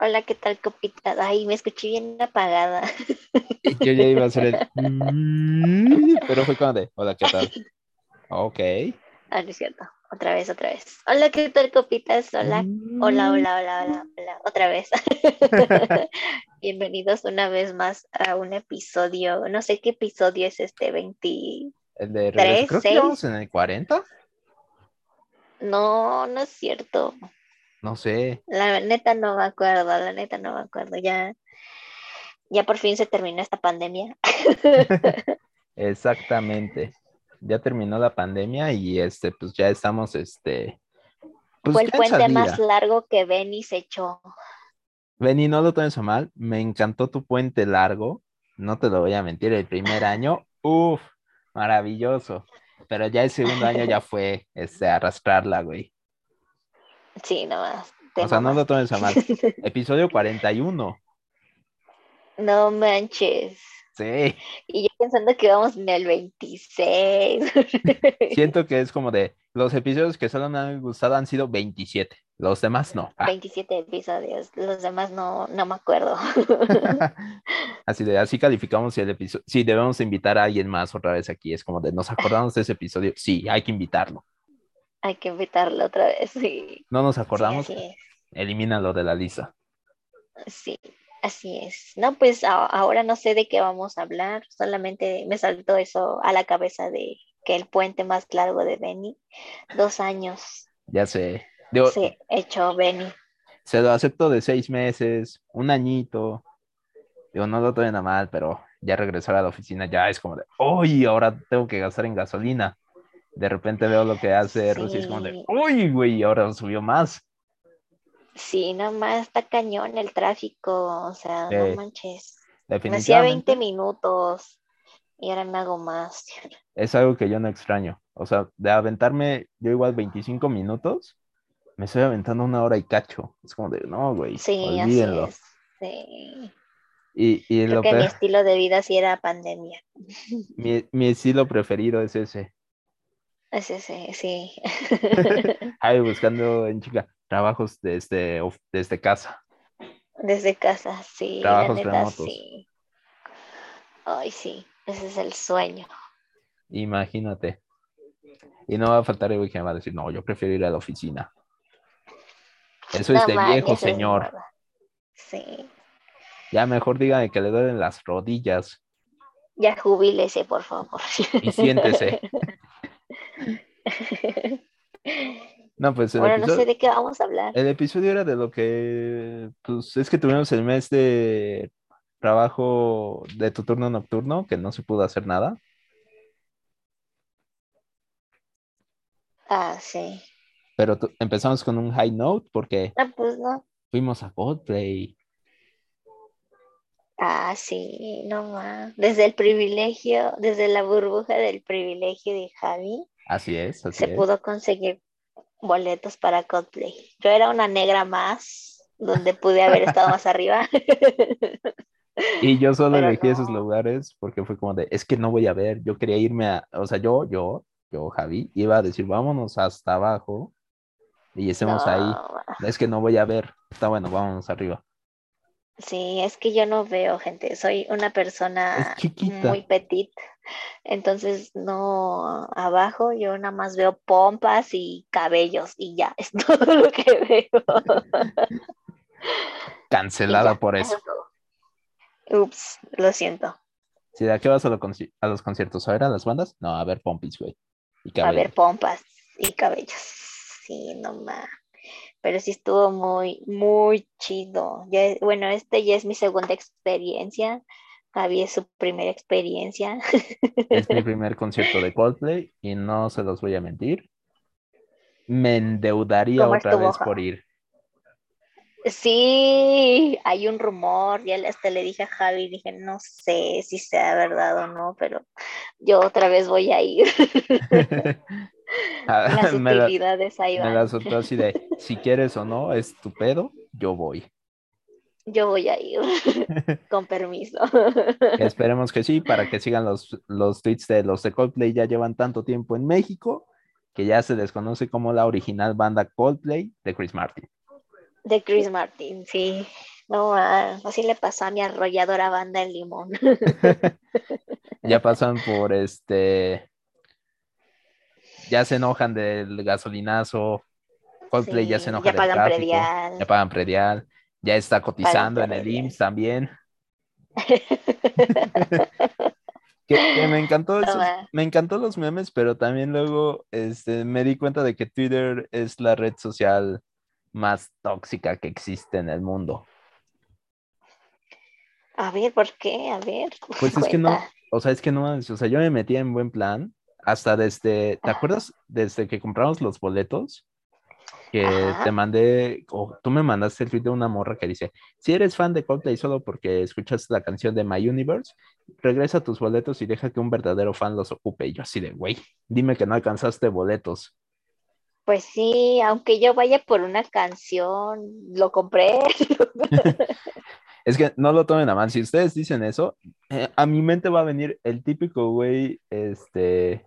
Hola, ¿qué tal, copita? Ay, me escuché bien apagada. Yo ya iba a hacer el... mm, Pero fue como de, hola, ¿qué tal? Ok. Ah, no es cierto. Otra vez, otra vez. Hola, ¿qué tal, copitas? Hola, hola, Mm. hola, hola, hola, hola. Otra vez. Bienvenidos una vez más a un episodio. No sé qué episodio es este, 20. El de regreso. Tres, Creo que seis. vamos en el 40. No, no es cierto. No sé. La neta no me acuerdo, la neta no me acuerdo. Ya, ya por fin se terminó esta pandemia. Exactamente. Ya terminó la pandemia y este, pues ya estamos, este. Pues Fue el puente más largo que Benny se echó. Benny, no lo tomes a mal. Me encantó tu puente largo. No te lo voy a mentir. El primer año, uff, maravilloso. Pero ya el segundo año ya fue este, arrastrarla, güey. Sí, nomás. O sea, no lo tomes a mal. Episodio 41. No manches. Sí. Y yo pensando que íbamos en el 26. Siento que es como de los episodios que solo me han gustado han sido 27. Los demás no. Ah, 27 episodios. Los demás no, no me acuerdo. así de así calificamos si el episodio. Si debemos invitar a alguien más otra vez aquí. Es como de nos acordamos de ese episodio. Sí, hay que invitarlo. Hay que invitarlo otra vez. Sí, No nos sí, acordamos, así elimínalo de la lista. Sí, así es. No, pues a- ahora no sé de qué vamos a hablar. Solamente me saltó eso a la cabeza de que el puente más largo de Benny. Dos años Ya sé. Digo, se echó Benny. se lo acepto de seis meses, un añito. Digo, no lo tomen a mal, pero ya regresar a la oficina ya es como de, uy, ahora tengo que gastar en gasolina. De repente veo lo que hace Rusia y es como de, Sí. uy, güey, ahora subió más. Sí, nomás está cañón el tráfico. O sea, no Sí. manches. Me hacía 20 Definitivamente minutos y ahora me hago más. es algo que yo no extraño. O sea, de aventarme yo igual 25 minutos, me estoy aventando una hora y cacho. Es como de, no, güey, Sí, así olvídenlo. es. Sí. Y, y Creo lo que mi estilo de vida sí era pandemia. mi, mi estilo preferido es ese. Es ese, sí. Ay, buscando en chica trabajos desde, desde casa. Desde casa, sí. La Trabajos neta, remotos. sí. Ay, sí. Ese es el sueño. Imagínate. Y no va a faltar el que me va a decir, no, yo prefiero ir a la oficina. Eso es de viejo, señor. Sí. Ya mejor dígame que le duelen las rodillas Ya jubílese, por favor. y siéntese. No, pues el, Bueno, no sé episodio, de qué vamos a hablar. el episodio era de lo que, pues es que tuvimos el mes de trabajo de tu turno nocturno, que no se pudo hacer nada. Ah, sí. Pero tu- empezamos con un high note porque Ah, pues no. fuimos a Coldplay. Ah, sí, no más. Desde el privilegio, desde la burbuja del privilegio de Javi, Así es, así se es. pudo conseguir boletos para Coldplay. Yo era una negra más, donde pude haber estado más arriba. Y yo solo Pero elegí esos lugares porque fue como de, es que no voy a ver, yo quería irme a, o sea, yo, yo, yo, Javi, iba a decir, vámonos hasta abajo y estemos ahí. Es que no voy a ver, está bueno, vámonos arriba. sí, es que yo no veo gente, soy una persona muy petit, entonces no abajo, yo nada más veo pompas y cabellos y ya, es todo lo que veo. Cancelada ya, por eso. Ups, lo siento. Si de aquí vas a, lo a los conciertos, a ver a las bandas, no, a ver pompis, güey. Y A ver pompas y cabellos. Sí, no más. Pero sí estuvo muy, muy chido. Ya, bueno, este ya es mi segunda experiencia. Javi es su primera experiencia. Es mi primer concierto de Coldplay y no se los voy a mentir. Me endeudaría ¿Cómo otra vez por ir. Sí, hay un rumor, ya hasta le dije a Javi, dije, no sé si sea verdad o no, pero yo otra vez voy a ir. Ah, Las me la- utilidades ahí Me van. la así de, si quieres o no, es tu pedo, yo voy. Yo voy a ir, con permiso. Esperemos que sí, para que sigan los, los tweets de los de Coldplay, ya llevan tanto tiempo en México que ya se desconoce como la original banda Coldplay de Chris Martin. De Chris Martin, sí. No, así le pasó a mi arrolladora banda el limón. ya pasan por este. Ya se enojan del gasolinazo. Coldplay ya se enoja ya del pagan tráfico, predial. Ya pagan predial. Ya está cotizando en el. IMSS también. Que, que me encantó esos- me encantó los memes, pero también luego este, me di cuenta de que Twitter es la red social más tóxica que existe en el mundo. A ver, ¿por qué? A ver. Pues es que no, o sea, es que no, o sea, yo me metí en buen plan hasta desde, ¿te acuerdas? Desde que compramos los boletos, que Ajá. te mandé, o tú me mandaste el tweet de una morra que dice, si eres fan de Coldplay solo porque escuchas la canción de My Universe, regresa tus boletos y deja que un verdadero fan los ocupe. Y yo así de, güey, dime que no alcanzaste boletos. Pues sí, aunque yo vaya por una canción, lo compré. Es que no lo tomen a mal. Si ustedes dicen eso, eh, a mi mente va a venir el típico güey, este,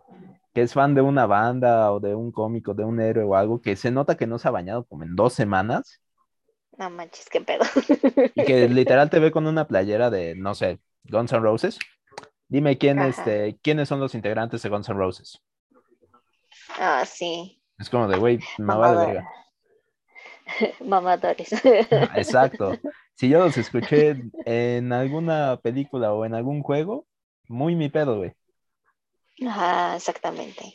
que es fan de una banda o de un cómico, de un héroe o algo, que se nota que no se ha bañado como en dos semanas No manches, qué pedo. y que literal te ve con una playera de, no sé, Guns N' Roses. Dime quién, Ajá. este, quiénes son los integrantes de Guns N' Roses. Ah, sí. Es como de, güey, me va de verga. Mamadores. Exacto. Si yo los escuché en alguna película o en algún juego, muy mi pedo, güey. Ajá, exactamente.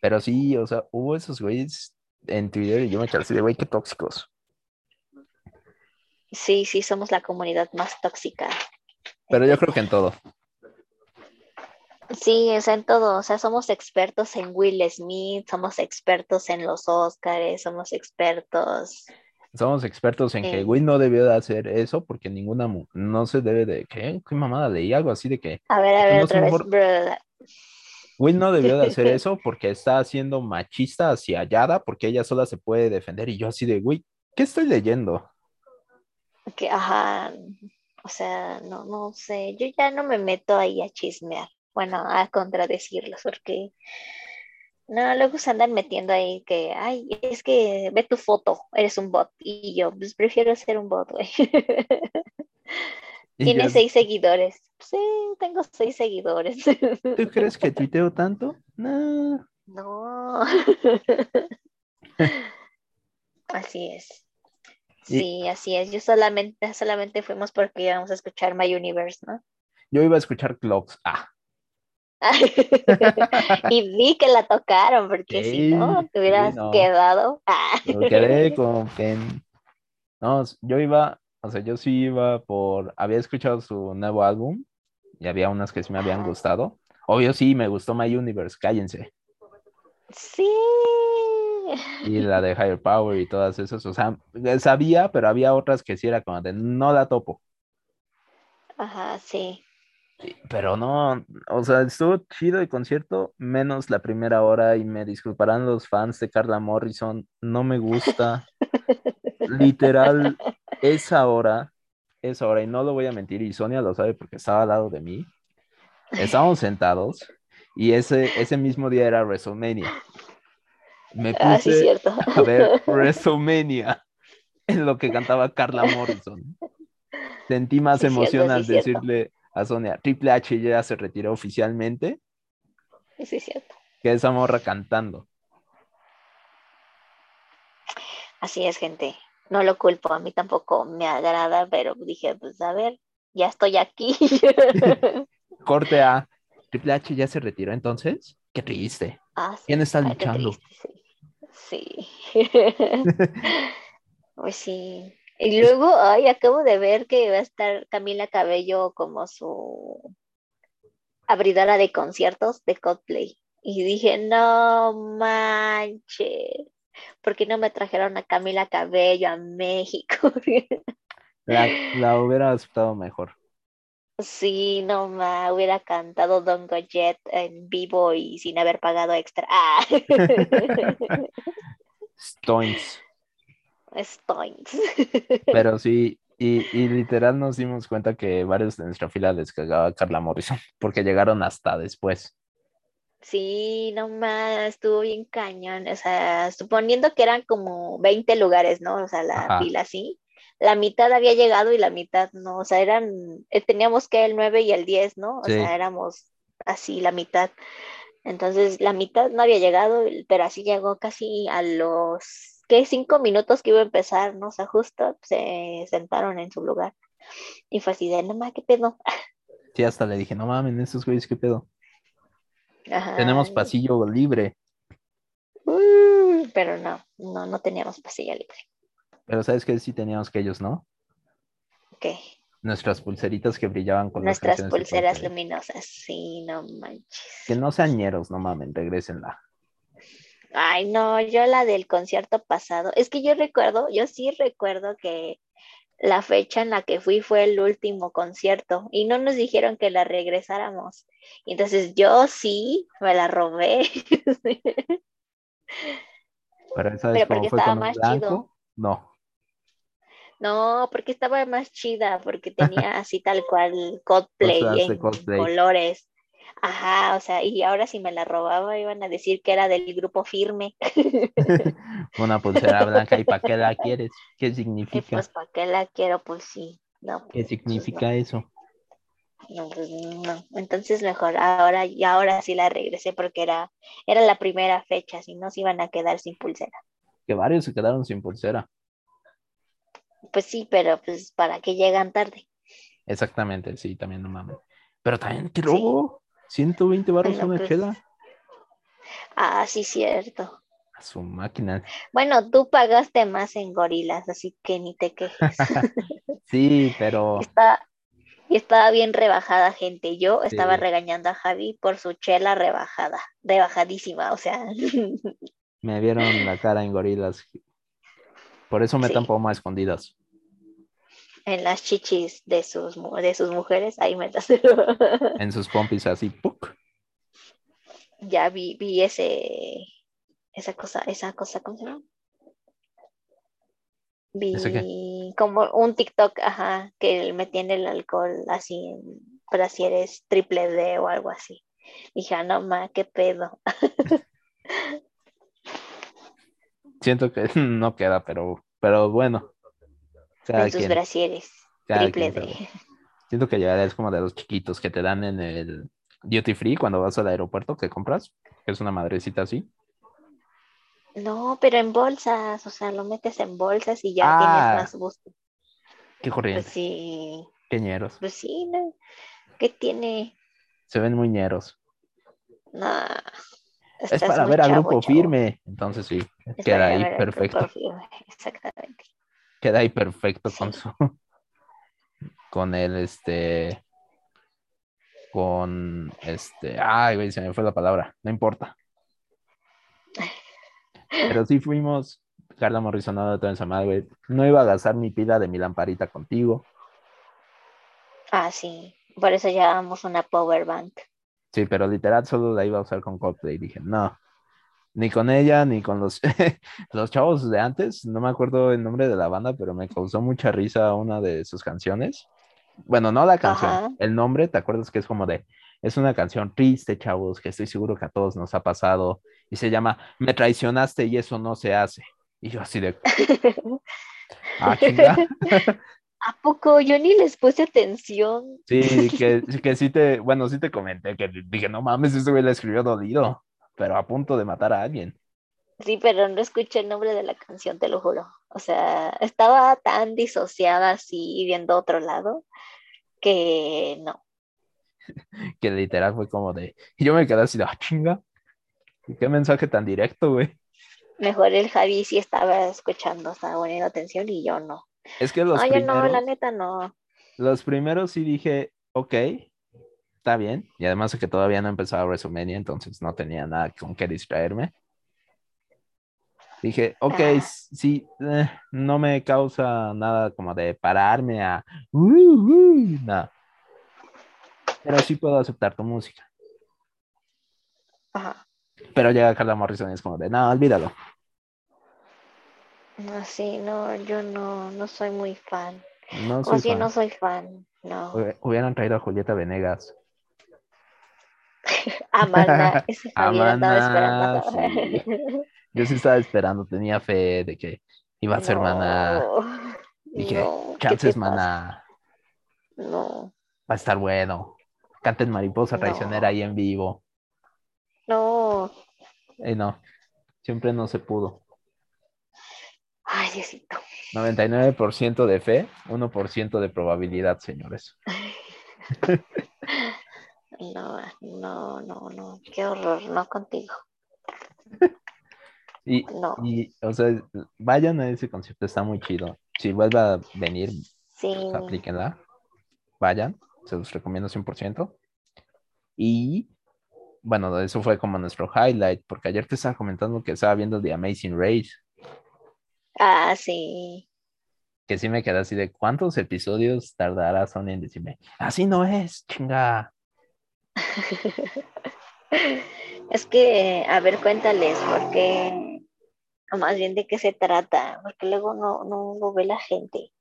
Pero sí, o sea, hubo esos güeyes en Twitter y yo me quedé así de, güey, qué tóxicos. Sí, sí, somos la comunidad más tóxica. Pero yo creo que en todo. Sí, o sea, en todo, o sea, somos expertos en Will Smith, somos expertos en los Óscares, somos expertos. Somos expertos en que. Will no debió de hacer eso porque ninguna, mu- no se debe de, ¿qué? ¿Qué mamada? Leí algo así de que A ver, a ver, No otra vez. Will no debió de hacer eso porque está siendo machista hacia Yada porque ella sola se puede defender y yo así de, güey, ¿qué estoy leyendo? Que, ajá, o sea, no, no sé, yo ya no me meto ahí a chismear, bueno, a contradecirlos, porque no, luego se andan metiendo ahí que, ay, es que ve tu foto, eres un bot, y yo, pues prefiero ser un bot, güey. Tiene yo, seis seguidores. Sí, tengo seis seguidores. ¿Tú crees que tuiteo tanto? No. No. Así es. Y- Sí, así es. Yo solamente, solamente fuimos porque íbamos a escuchar My Universe, ¿no? Yo iba a escuchar Clocks. Ah, y vi que la tocaron, porque si no, te hubieras sí, no. quedado. Me quedé con que... No, yo iba, o sea, yo sí iba por... Había escuchado su nuevo álbum y había unas que sí me habían gustado. Obvio sí, me gustó My Universe, cállense. Sí. Y la de Higher Power y todas esas, o sea, sabía, pero había otras que sí era como de no la topo. Ajá, sí. Pero no, o sea, estuvo chido el concierto, menos la primera hora, y me disculparán los fans de Carla Morrison, no me gusta. Literal, esa hora, esa hora, y no lo voy a mentir, y Sonia lo sabe porque estaba al lado de mí. Estábamos sentados, y ese, ese mismo día era WrestleMania. Me Ah, sí, puse cierto. a ver WrestleMania en lo que cantaba Carla Morrison. Sentí más Sí, cierto, emoción sí, al cierto. decirle a Sonia, Triple H ya se retiró oficialmente, Sí, es cierto. que esa morra cantando. Así es, gente. No lo culpo, a mí tampoco me agrada, pero dije, pues a ver, ya estoy aquí. Corte a Triple H ya se retiró entonces. Qué triste. Ah, sí. ¿Quién está luchando? sí. Sí. Pues sí. Y luego, ay, acabo de ver que va a estar Camila Cabello como su abridora de conciertos de Coldplay. Y dije, no manches, ¿por qué no me trajeron a Camila Cabello a México? La, la hubiera aceptado mejor. Sí, no me hubiera cantado Don Jet en vivo y sin haber pagado extra. Ah. Stoins. Stoinks. Pero sí, y, y literal nos dimos cuenta que varios de nuestra fila les cagaba Carla Morrison porque llegaron hasta después. Sí, nomás, estuvo bien cañón. O sea, suponiendo que eran como 20 lugares, ¿no? O sea, la Ajá. fila así. La mitad había llegado y la mitad no. O sea, eran, eh, teníamos que el 9 y el 10, ¿no? O Sí. sea, éramos así la mitad. Entonces, la mitad no había llegado, pero así llegó casi a los, ¿qué? Cinco minutos que iba a empezar, ¿no? O sea, justo se sentaron en su lugar. Y fue así de, no más, ¿qué pedo? Sí, hasta le dije, no mames, estos güeyes, ¿qué pedo? Ajá. Tenemos pasillo libre. Uh, pero no, no, no teníamos pasillo libre. Pero ¿sabes qué? Sí teníamos que ellos, ¿no? Ok. Nuestras pulseritas que brillaban con Nuestras pulseras luminosas, sí, no manches. Que no sean ñeros, no mames, regrésenla. Ay, no, yo la del concierto pasado, es que yo recuerdo, yo sí recuerdo que la fecha en la que fui fue el último concierto y no nos dijeron que la regresáramos. Entonces yo sí me la robé. Pero ¿sabes Pero cómo porque fue estaba más blanco? chido. No. No, porque estaba más chida, porque tenía así tal cual en Coldplay. colores. Ajá, o sea, y ahora si me la robaba iban a decir que era del grupo firme. Una pulsera blanca, ¿y para qué la quieres? ¿Qué Y significa? pues, ¿para qué la quiero? Pues sí. No, ¿Qué pues, significa eso? no, pues no. Entonces mejor ahora y ahora sí la regresé porque era, era la primera fecha, si no se iban a quedar sin pulsera. Que varios se quedaron sin pulsera. Pues sí, pero pues para que llegan tarde. Exactamente, sí, también no mames. Pero también, qué robo. 120 baros Bueno, una pues, chela. Ah, sí, cierto. A su máquina. Bueno, tú pagaste más en gorilas, así que ni te quejes. Sí, pero Está, y estaba bien rebajada, gente. Yo estaba regañando a Javi por su chela rebajada, rebajadísima, o sea, me vieron la cara en gorilas. Por eso metan Sí. poma a escondidas. En las chichis de sus, de sus mujeres, ahí me En sus pompis así, ¡puc! ya vi, vi ese, esa cosa, esa cosa, ¿cómo se llama? ¿Ese Vi como un TikTok, ajá, que metían el alcohol así en brasieres triple D o algo así. Dije, ah, no ma, qué pedo. Siento que no queda, pero, pero bueno. Sus quien, brasieres triple quien, D. Siento que ya es como de los chiquitos que te dan en el duty free cuando vas al aeropuerto que compras, que es una madrecita así. No, pero en bolsas, o sea, lo metes en bolsas y ya Ah. tienes más gusto. Qué Pues corriente, sí, qué ñeros. pues sí, ¿no? ¿Qué tiene? Se ven muy ñeros. No, Es para ver a chavo, grupo chavo. firme. Entonces sí, Es queda ahí al perfecto. Exactamente. Queda ahí perfecto con su con el este con este ay güey se me fue la palabra no importa pero sí fuimos Carla Morrison no toda esa madre güey no iba a gastar mi pila de mi lamparita contigo Ah, sí. Por eso llevamos una power bank. sí pero literal solo la iba a usar con Coldplay dije no ni con ella ni con los los chavos de antes no me acuerdo el nombre de la banda pero me causó mucha risa una de sus canciones bueno, no la canción, Ajá. el nombre, ¿te acuerdas que es como de, es una canción triste, chavos, que estoy seguro que a todos nos ha pasado, y se llama Me traicionaste y eso no se hace. Y yo así de, ah. ¿A poco? Yo ni les puse atención. Sí, que, que sí te, bueno, sí te comenté, que dije, no mames, ese güey la escribió dolido, pero a punto de matar a alguien. Sí, pero no escuché el nombre de la canción, te lo juro. O sea, estaba tan disociada así viendo otro lado que no. Que literal fue como de, y yo me quedé así de, ah, chinga. Qué mensaje tan directo, güey. Mejor el Javi sí estaba escuchando, estaba poniendo atención y yo no. Es que los yo primeros, no, la neta no. los primeros sí dije, ok, está bien. Y además de que todavía no empezaba WrestleMania, entonces no tenía nada con qué distraerme. Dije, ok, Ah. sí, eh, no me causa nada como de pararme a... "Uh, uh". Pero sí puedo aceptar tu música. Ajá. Pero llega Carla Morrison y es como de, no, olvídalo. No, sí, no, yo no, no soy muy fan. No O fan. no soy fan, no. Hubi- Hubieran traído a Julieta Venegas. Amanda, ese Javier andaba Amanda, esperando. Yo sí estaba esperando, tenía fe de que iba a ser maná. Dije, no, ¿qué chances maná, No, va a estar bueno. Canten mariposa No. traicionera ahí en vivo. no. Y no, siempre no se pudo. Ay, Diosito. 99% de fe, 1% de probabilidad, señores. No, no, no, no. Qué horror, no contigo. Y, No. y, o sea, vayan a ese concierto, está muy chido. Si vuelve a venir, Sí. pues, aplíquenla. Vayan, se los recomiendo 100%. Y bueno, eso fue como nuestro highlight, porque ayer te estaba comentando que estaba viendo The Amazing Race, Ah, sí. que sí me quedé así de cuántos episodios tardará Sony en decirme, así no es, chinga. Es que, a ver, cuéntales, porque, o más bien de qué se trata, porque luego no, no lo ve la gente.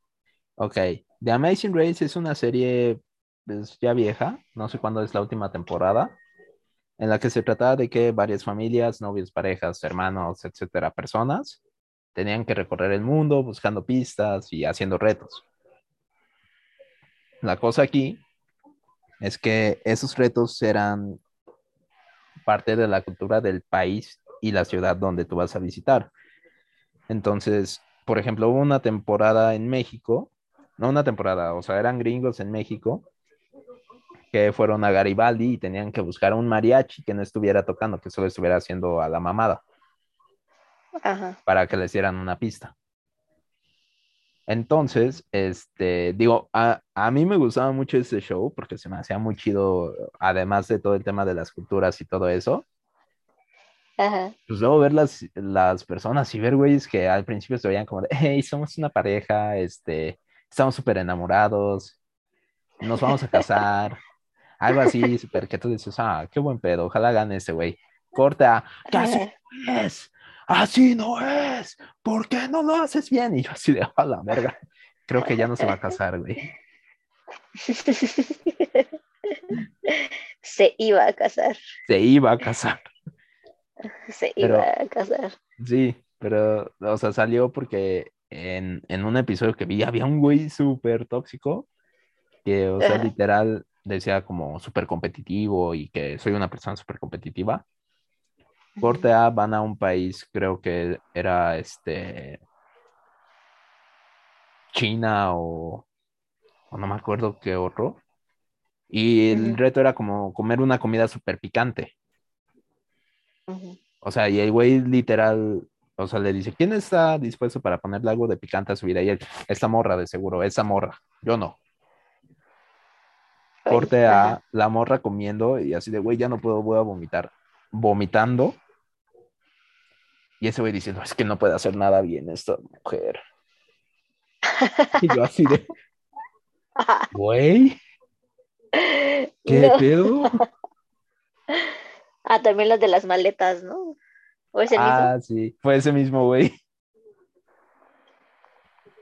Ok, The Amazing Race es una serie pues, ya vieja, no sé cuándo es la última temporada, en la que se trataba de que varias familias, novios, parejas, hermanos, etcétera, personas, tenían que recorrer el mundo buscando pistas y haciendo retos. La cosa aquí es que esos retos eran parte de la cultura del país y la ciudad donde tú vas a visitar. Entonces, por ejemplo, hubo una temporada en México, no una temporada, o sea, eran gringos en México que fueron a Garibaldi y tenían que buscar un mariachi que no estuviera tocando, que solo estuviera haciendo a la mamada Ajá. para que les dieran una pista. Entonces, este, digo, a, a mí me gustaba mucho ese show porque se me hacía muy chido, además de todo el tema de las culturas y todo eso. Ajá. Pues luego ver las, las personas y ver, güeyes, que al principio se veían como de, hey, somos una pareja, este, estamos súper enamorados, nos vamos a casar, algo así, súper, que tú dices, ah, qué buen pedo, ojalá gane ese güey. Corta, ¿qué así no es? Así no es, ¿por qué no lo haces bien? Y yo así de, a la verga, creo que ya no se va a casar, güey. Se iba a casar, Se iba a casar. se Pero- iba a casar. Sí, pero, o sea, salió porque en, en un episodio que vi había un güey súper tóxico que, o sea, Ajá. literal decía como súper competitivo y que soy una persona súper competitiva. Corte A van a un país, creo que era este China o, o no me acuerdo qué otro. Y el reto era como comer una comida súper picante. O sea, y el güey literal, o sea, le dice, ¿quién está dispuesto para ponerle algo de picante a su vida? Y él, esta morra, de seguro, esa morra. Yo no. Corte a la morra comiendo y así de, güey, ya no puedo, voy a vomitar. Vomitando. Y ese güey diciendo, es que no puede hacer nada bien esta mujer. Y yo así de, güey, ¿qué No. pedo? Ah, también las de las maletas, ¿no? ¿O es el mismo? Ah, sí, fue ese mismo güey.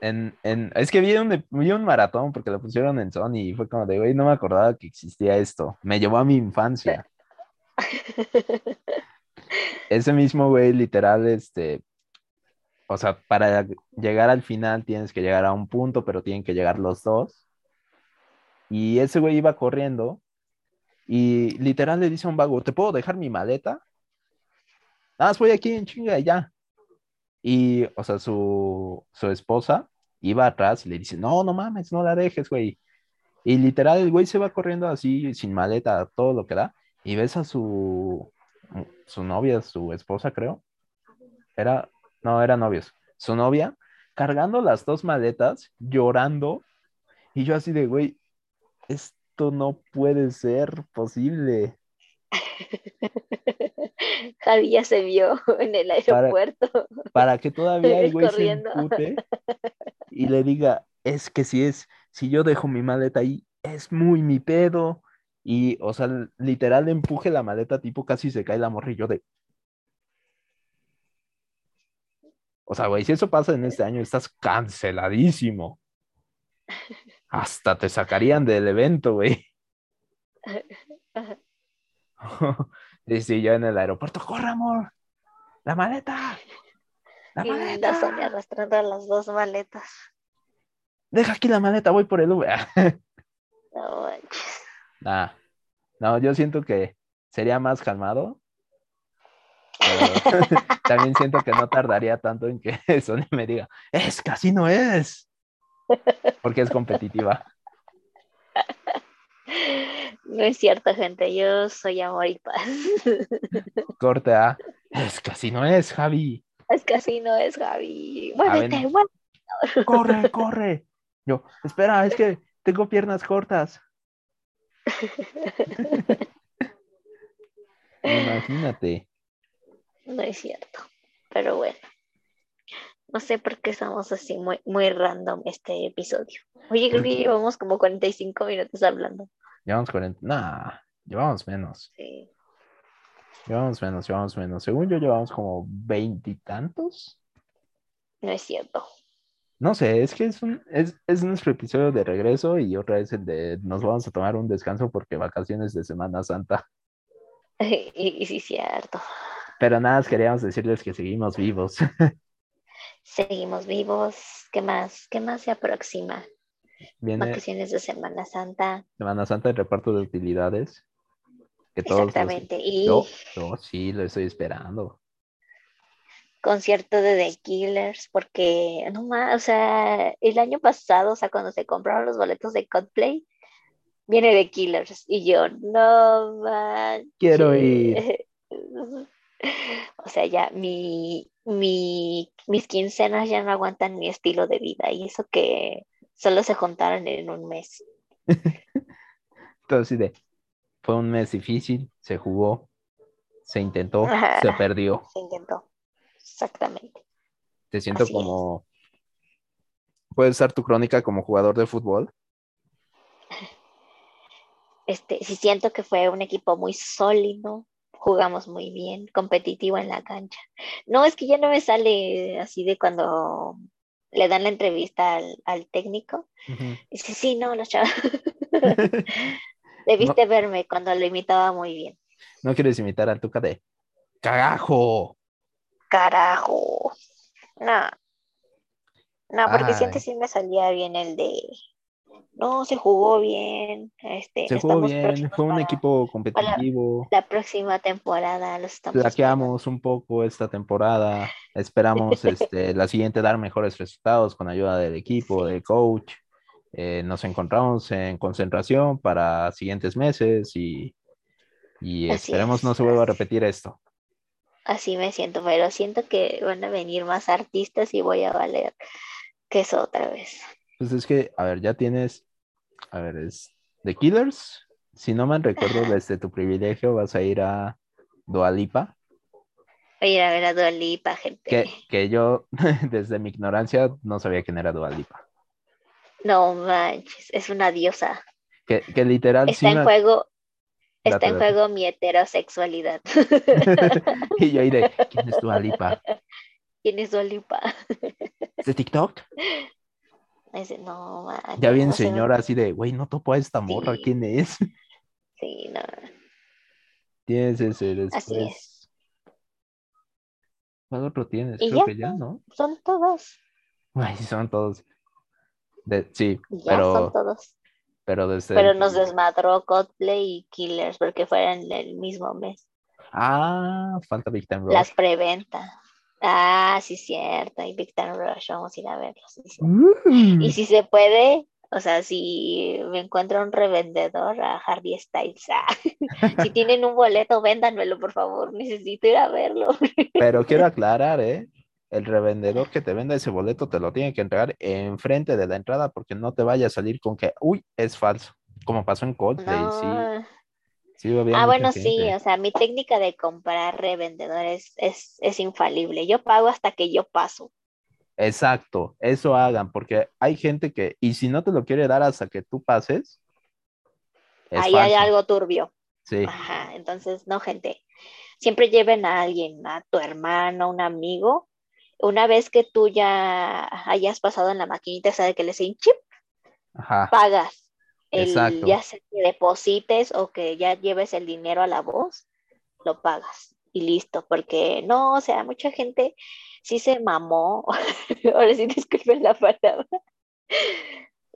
En, en, es que vi un, vi un maratón porque lo pusieron en Sony y fue como de, güey, no me acordaba que existía esto. Me llevó a mi infancia. Ese mismo güey, literal, este, o sea, para llegar al final tienes que llegar a un punto, pero tienen que llegar los dos. Y ese güey iba corriendo y literal le dice a un vago, ¿te puedo dejar mi maleta? Más voy aquí en chinga ya. Y, o sea, su, su esposa iba atrás y le dice, no, no mames, no la dejes, güey. Y literal, el güey se va corriendo así, sin maleta, todo lo que da, y ves a su, su novia, su esposa, creo. Era, no, eran novios. Su novia, cargando las dos maletas, llorando, y yo así de, güey, esto no puede ser posible. Javi ya se vio en el aeropuerto. Para que todavía el güey se empute y le diga, es que si es, si yo dejo mi maleta ahí, es muy mi pedo. Y, o sea, literal empuje la maleta, tipo casi se cae la morrillo de. O sea, güey, si eso pasa en este año, estás canceladísimo. Hasta te sacarían del evento, güey. sí, yo en el aeropuerto, corre, amor, la maleta, la Y maleta. Sonia arrastrando las dos maletas. Deja aquí la maleta, voy por el Uber. No manches. Nah, no, yo siento que sería más calmado. pero también siento que no tardaría tanto en que Sony me diga, es así no es. Porque es competitiva. No es cierto, gente. Yo soy amor y paz. Corte A, es que así no es, Javi. Es que así no es, Javi. A Muévete, muévete. Corre, corre. Yo, espera, es que tengo piernas cortas. Imagínate. No es cierto. Pero bueno. No sé por qué estamos así muy, muy random este episodio. Oye, creo que llevamos como 45 minutos hablando. Llevamos 40. Nah, llevamos menos. Sí. Llevamos menos, llevamos menos. Según yo, llevamos como veintitantos. No es cierto. No sé, es que es, un, es, es nuestro episodio de regreso y otra vez el de nos vamos a tomar un descanso porque vacaciones de Semana Santa. Y, y sí, cierto. Pero nada, queríamos decirles que seguimos vivos. Seguimos vivos. ¿Qué más? ¿Qué más se aproxima? Viene Vacaciones de Semana Santa. Semana Santa el reparto de utilidades. Que todos los- Exactamente. Y Yo, yo sí, lo estoy esperando. Concierto de The Killers, porque no más, o sea, el año pasado, o sea, cuando se compraron los boletos de Coldplay, viene The Killers. Y yo, no manches. Quiero ir. O sea, ya mi, mi, mis quincenas ya no aguantan mi estilo de vida. Y eso que solo se juntaron en un mes. Entonces, fue un mes difícil, se jugó, se intentó, se perdió. Se intentó. Exactamente. Te siento Así es. como. Puedes dar tu crónica como jugador de fútbol. Este, sí siento que fue un equipo muy sólido, jugamos muy bien, competitivo en la cancha. No, es que ya no me sale así de cuando le dan la entrevista al, al técnico. Dice, sí, no, los chavos. Debiste verme cuando lo imitaba muy bien. No quieres imitar al Tuca de cagajo. Carajo. No. No, porque Ay. antes sí me salía bien el de. No, se jugó bien. Este, Se jugó bien, fue un para equipo competitivo. La próxima temporada los estamos esperando. Flaqueamos un poco esta temporada. Esperamos este, la siguiente dar mejores resultados con ayuda del equipo, Sí. del coach. Eh, nos encontramos en concentración para siguientes meses y, y esperemos es. no se vuelva a repetir esto. Así me siento, pero siento que van a venir más artistas y voy a valer que eso otra vez. Pues es que, a ver, ya tienes, a ver, es The Killers. Si no me recuerdo, Ajá. desde tu privilegio vas a ir a Dualipa, Voy a ir a ver a Dua Lipa, gente. que, que yo desde mi ignorancia no sabía quién era Dualipa. No manches, es una diosa. Que, que literal Está sí en me- juego, está en juego mi heterosexualidad. y yo iré, ¿quién es Dualipa? ¿Quién es Dua Lipa? ¿Es de TikTok? No manches. Ya bien o sea, señora así de, güey, no topo a esta morra. ¿quién es? Sí, no. Tienes ese Así después. ¿Cuál otro tienes? Y Creo ya, que ya, ¿no? Son todos. Ay, son todos. De- sí, Ya pero, son todos. Pero desde Pero nos desmadró Coldplay y Killers porque fueron el mismo mes. Ah, falta Big Time Rush. Las preventa. Ah, sí, cierto. Y Big Time Rush, vamos a ir a verlos. sí. Mm. Y si se puede, o sea, si me encuentro un revendedor a Harvey Styles, ah, si tienen un boleto, véndanmelo, por favor. Necesito ir a verlo. Pero quiero aclarar, ¿eh? El revendedor que te venda ese boleto te lo tiene que entregar enfrente de la entrada porque no te vaya a salir con que, uy, es falso. Como pasó en Coldplay, sí. No. Sí, había Ah, mucha bueno, sí, o sea, mi técnica de comprar revendedores es, es infalible. Yo pago hasta que yo paso. Exacto, eso hagan, porque hay gente que, y si no te lo quiere dar hasta que tú pases, es Ahí hay algo turbio. Sí, Ajá, entonces, no, gente. Siempre lleven a alguien, a tu hermano, un amigo. Una vez que tú ya hayas pasado en la maquinita esa de que les den chip, ajá. pagas. El, Exacto. ya sea que deposites o que ya lleves el dinero a la voz, lo pagas y listo, porque no, o sea, mucha gente sí se mamó, ahora sí disculpen la palabra,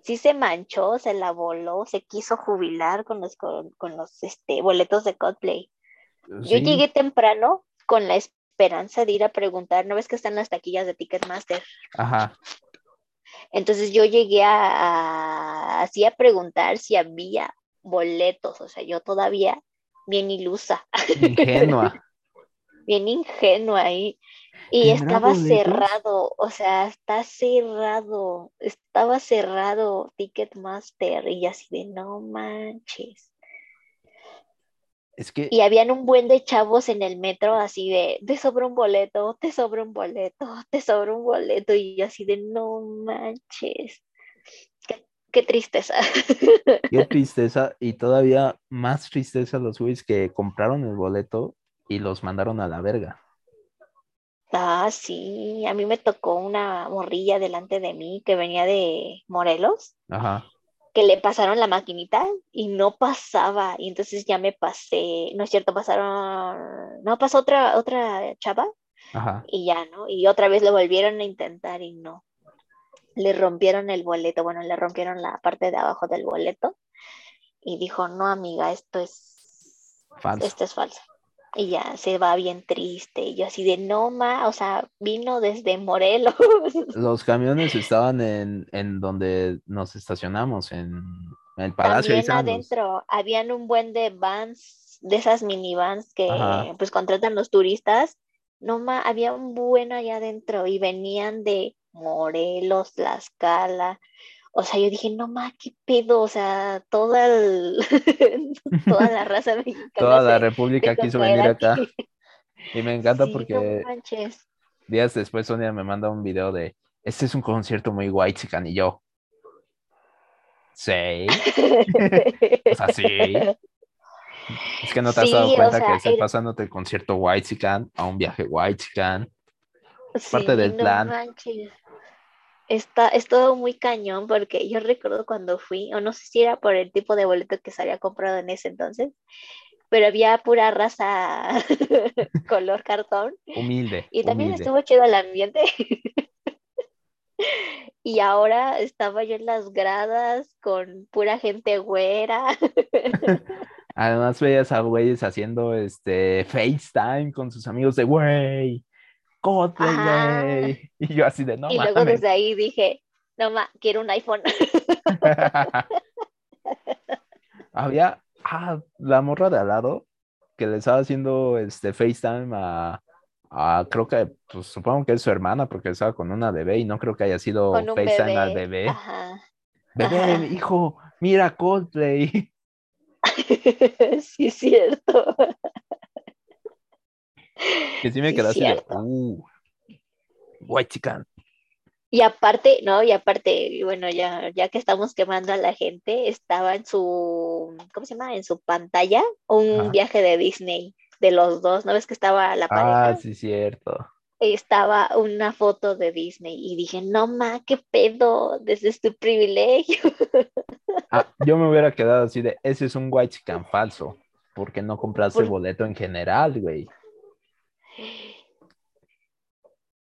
sí se manchó, se la voló, se quiso jubilar con los, con, con los este, boletos de Coldplay. Yo Sí, llegué temprano con la esperanza de ir a preguntar, ¿no ves que están las taquillas de Ticketmaster? Ajá. Entonces yo llegué a, a- así a preguntar si había boletos, o sea, yo todavía bien ilusa, Ingenua. bien ingenua ahí. Y ¿Tendrá estaba cerrado, o sea, está cerrado, estaba cerrado Ticketmaster y así de no manches. Es que Y habían un buen de chavos en el metro así de, te sobra un boleto, te sobra un boleto, te sobra un boleto. Y yo así de, no manches. Qué, qué tristeza. qué tristeza y todavía más tristeza los güeyes que compraron el boleto y los mandaron a la verga. Ah, sí, a mí me tocó una morrilla delante de mí que venía de Morelos, Ajá. Que le pasaron la maquinita y no pasaba. Y entonces ya me pasé, no es cierto, pasaron, no, pasó otra, otra chava Ajá. y ya, ¿no? Y otra vez lo volvieron a intentar y no. Le rompieron el boleto, bueno, le rompieron la parte de abajo del boleto y dijo, no, amiga, esto es, Falso. esto es falso. Y ya se va bien triste. Y yo así de, no, ma, o sea, vino desde Morelos. Los camiones estaban en, en donde nos estacionamos, en el Palacio de También adentro habían un buen de vans, de esas minivans que Ajá. pues contratan los turistas. No, ma, había un buen allá adentro y venían de Morelos, Tlaxcala. O sea, yo dije, no, ma, qué pedo, o sea, toda, el- toda la raza mexicana Toda la República quiso venir acá. Y me encanta Sí, porque días después Sonia me manda un video de, este es un concierto muy white y yo, sí, o sea, sí. Es que no te has dado o cuenta que estás era- pasándote el concierto white a un viaje white Sí, parte del no plan. manches. Está, es todo muy cañón porque yo recuerdo cuando fui, o no sé si era por el tipo de boleto que se había comprado en ese entonces, pero había pura raza color cartón humilde, y también humilde. estuvo chido el ambiente. Y ahora estaba yo en las gradas con pura gente güera. Además veías a güeyes haciendo este FaceTime con sus amigos de güey, Coldplay, güey. Y yo así de no y luego mames. desde ahí dije, no ma, quiero un iPhone. Había ah, la morra de al lado que le estaba haciendo este FaceTime a, a- creo que, pues supongo que es su hermana porque estaba con una bebé y no creo que haya sido FaceTime bebé. al bebé. Ajá. Bebé, ajá. hijo, mira Coldplay. sí, es cierto. Que sí me quedé así de, uh, white chican. Y aparte, no, y aparte, bueno, ya, ya que estamos quemando a la gente, estaba en su, ¿cómo se llama? En su pantalla un viaje de Disney de los dos, ¿no ves que estaba la Ah, pareja? sí, cierto. Estaba una foto de Disney y dije, no ma, qué pedo, desde es tu privilegio. Ah, yo me hubiera quedado así de, ese es un white chican falso, porque no compraste Por- boleto en general, güey.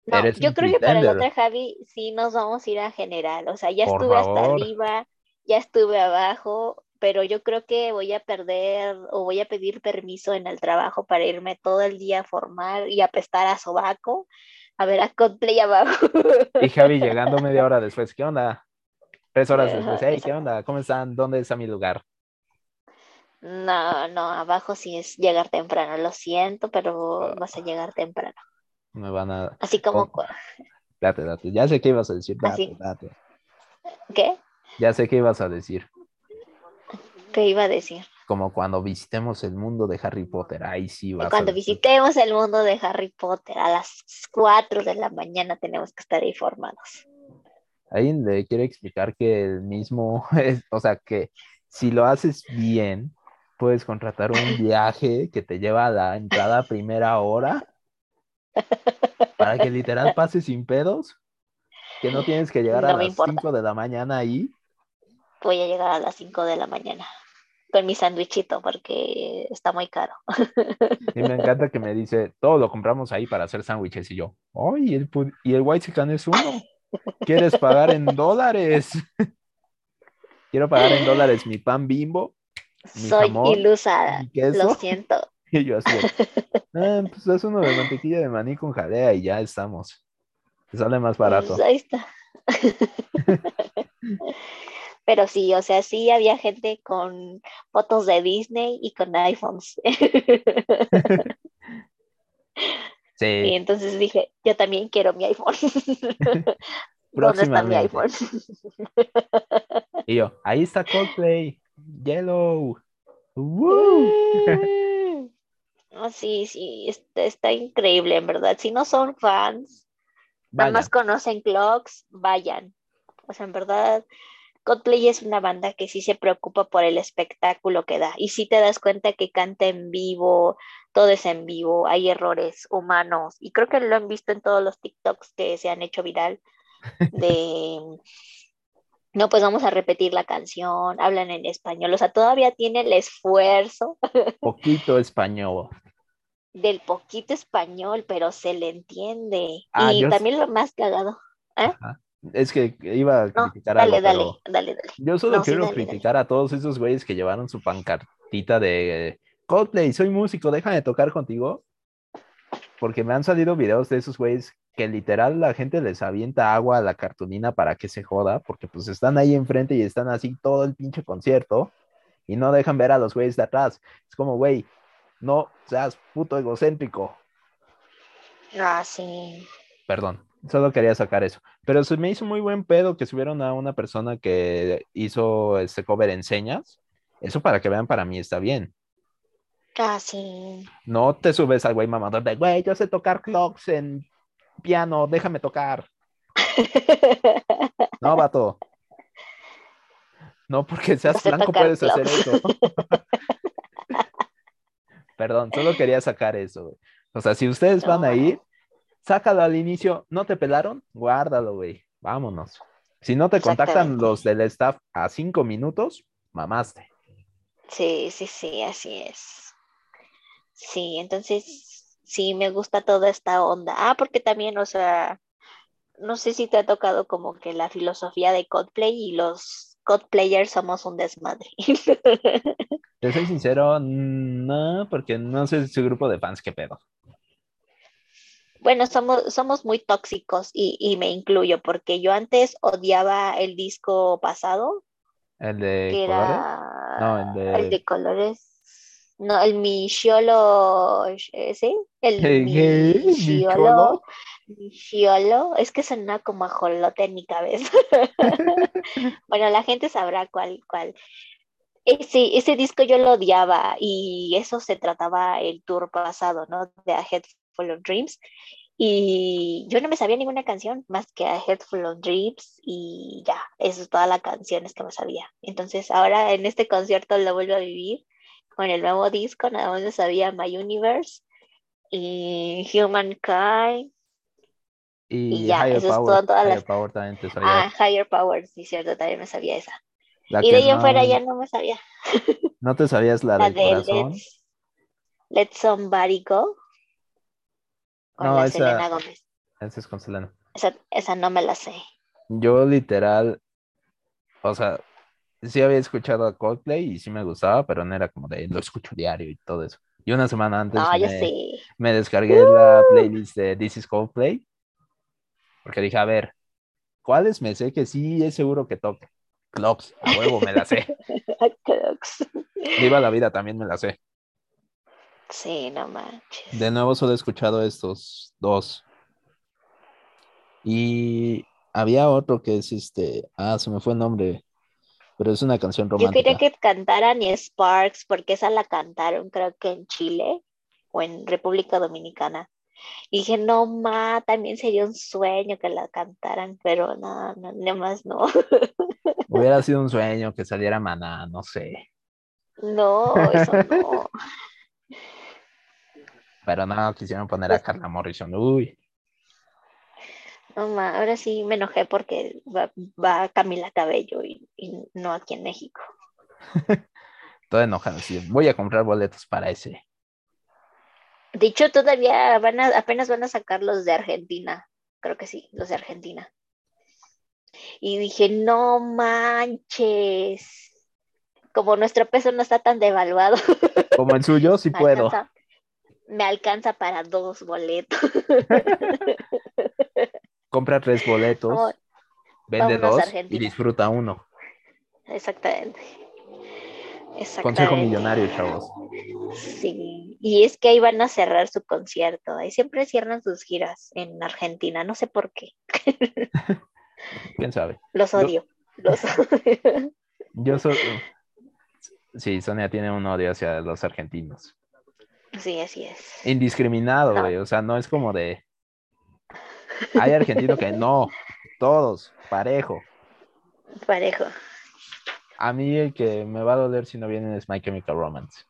No, yo creo que para la otra Javi sí nos vamos a ir a general. O sea, ya Por estuve hasta arriba, ya estuve abajo, pero yo creo que voy a perder o voy a pedir permiso en el trabajo para irme todo el día a formar y apestar a sobaco, a ver a Coldplay abajo. Y Javi llegando media hora después, ¿qué onda? Tres horas después, hey, ¿qué onda? ¿Cómo están? ¿Dónde está mi lugar? No, no, abajo sí es llegar temprano, lo siento, pero Ah. vas a llegar temprano. Me van a... Así como, Oh, date, date. Ya sé qué ibas a decir, date, Así. date. ¿qué? Ya sé qué ibas a decir. ¿Qué iba a decir? Como cuando visitemos el mundo de Harry Potter. Ahí sí vas a Cuando decir. visitemos el mundo de Harry Potter a las 4 de la mañana tenemos que estar informados. Alguien le quiere explicar que el mismo, es, o sea, que si lo haces bien, puedes contratar un viaje que te lleva a la entrada a primera hora para que literal pases sin pedos, que no tienes que llegar a No las importa. 5 de la mañana ahí. voy a llegar a las 5 de la mañana con mi sándwichito porque está muy caro. Y me encanta que me dice, todo lo compramos ahí para hacer sándwiches. Y yo, ¡ay! el, y el white chicken es uno. ¿Quieres pagar en dólares? Quiero pagar en dólares mi pan bimbo. Soy ilusa, lo siento. Y yo así, ah, pues es uno de mantequilla de maní con jalea y ya estamos. Te sale más barato. Pues ahí está. Pero sí, o sea, sí había gente con fotos de Disney y con iPhones. Sí. Y entonces dije, yo también quiero mi iPhone. ¿Dónde está mi iPhone? y yo, ahí está Coldplay, Yellow. Mm. Oh, sí, sí, está, increíble, en verdad. Si no son fans, nada más conocen Clocks, vayan. O sea, en verdad, Coldplay es una banda que sí se preocupa por el espectáculo que da y si te das cuenta que canta en vivo, todo es en vivo, hay errores humanos y creo que lo han visto en todos los TikToks que se han hecho viral de no, pues vamos a repetir la canción, hablan en español, o sea, todavía tiene el esfuerzo. Poquito español. Del poquito español, pero se le entiende. Ah, y también lo más cagado. ¿eh? Es que iba a criticar dale, dale, dale, dale, Yo solo quiero criticar a todos esos güeyes que llevaron su pancartita de Coldplay, soy músico, déjame tocar contigo. Porque me han salido videos de esos güeyes que literal la gente les avienta agua a la cartulina para que se joda, porque pues están ahí enfrente y están así todo el pinche concierto y no dejan ver a los güeyes de atrás. Es como, güey, no seas puto egocéntrico. Ah, sí. Perdón. Solo quería sacar eso. Pero se me hizo muy buen pedo que subieron a una persona que hizo este cover en señas. Eso para que vean, para mí está bien. Casi. Ah, no te subes al güey mamador de, güey, yo sé tocar clocks en piano, déjame tocar. no, vato. No, porque seas blanco puedes hacer eso. Perdón, solo quería sacar eso. O sea, si ustedes van a ir, sácalo al inicio, ¿no te pelaron? Guárdalo, güey. Vámonos. Si no te contactan los del staff a cinco minutos, mamaste. Sí, sí, sí, así es. Sí, entonces sí me gusta toda esta onda. Ah, porque también, o sea, no sé si te ha tocado como que la filosofía de Codplay y los Codplayers somos un desmadre. Te soy sincero, no, porque no sé su grupo de fans qué pedo bueno, somos, somos muy tóxicos y, me incluyo porque yo antes odiaba el disco pasado. ¿El de colores? no, el de... El de colores. No, el Michiolo, ¿sí? El Michiolo. Michiolo. Es que suena como ajolote en mi cabeza. bueno, la gente sabrá cuál, cuál. Ese, ese disco yo lo odiaba y eso se trataba el tour pasado, ¿no? De A Head Full of Dreams. Y yo no me sabía ninguna canción más que A Head Full of Dreams y ya, eso es toda la canción que me sabía. Entonces ahora en este concierto lo vuelvo a vivir con el nuevo disco, nada más sabía My Universe y Humankind. Y, ya, eso es todo, todas Higher Power también te sabía. Ah, Higher Power, sí, cierto, también me sabía esa. y de ahí en fuera ya no me sabía. ¿No te sabías la, del corazón? Let Somebody Go no, esa, Selena Gómez. Esa es con Selena. Esa, no me la sé. Yo literal, o sea, sí había escuchado a Coldplay y sí me gustaba, pero no era como de lo escucho diario y todo eso. Y una semana antes me, descargué la playlist de This is Coldplay porque dije, a ver, ¿cuáles me sé que sí es seguro que toque? Clocks, a huevo, me la sé. Clocks. Viva la vida, también me la sé. Sí, no manches. De nuevo solo he escuchado estos dos. Y había otro que es este, ah, se me fue el nombre, pero es una canción romántica. Yo quería que cantaran Sparks, porque esa la cantaron creo que en Chile o en República Dominicana. Y dije, no, ma, también sería un sueño que la cantaran, pero no, no, nada más no. Hubiera sido un sueño que saliera maná, no sé. No, eso no. Pero no, quisieron poner a Carla Morrison. Uy. No, ma, ahora sí me enojé porque va, Camila Cabello y y no aquí en México. Todo enojado, sí. Voy a comprar boletos para ese. De hecho, todavía van a, apenas van a sacar los de Argentina. Creo que sí, los de Argentina. Y dije, no manches. Como nuestro peso no está tan devaluado. Como el suyo, sí me puedo. alcanza- me alcanza para dos boletos. Compra tres boletos, Vamos- vende vámonos dos y disfruta uno. Exactamente. Consejo millonario, chavos. Sí, y es que ahí van a cerrar su concierto. Ahí siempre cierran sus giras en Argentina. No sé por qué. ¿Quién sabe? Los Yo- odio. Los odio. Yo soy... Sí, Sonia tiene un odio hacia los argentinos. Sí, así es. Indiscriminado, No. güey. O sea, no es como de... Hay argentinos que no, todos, parejo. Parejo. A mí el que me va a doler si no vienen es My Chemical Romance.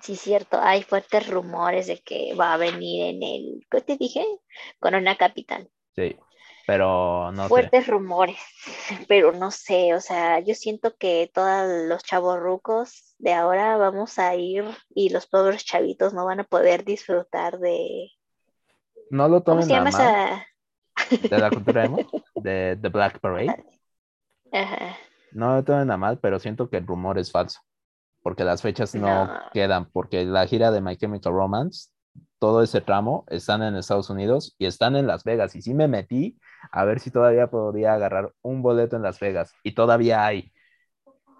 Sí, cierto. Hay fuertes rumores de que va a venir en el, ¿qué te dije? Corona Capital. Sí, pero no sé. Fuertes rumores, pero no sé, o sea, yo siento que todos los chavos rucos de ahora vamos a ir y los pobres chavitos no van a poder disfrutar de, No lo ¿cómo tomen se a llama mal esa? de la cultura emo, de The Black Parade. Ajá. No lo tomen a mal, pero siento que el rumor es falso. Porque las fechas no, No. quedan. Porque la gira de My Chemical Romance, todo ese tramo, están en Estados Unidos y están en Las Vegas. Y sí me metí a ver si todavía podía agarrar un boleto en Las Vegas. Y todavía hay.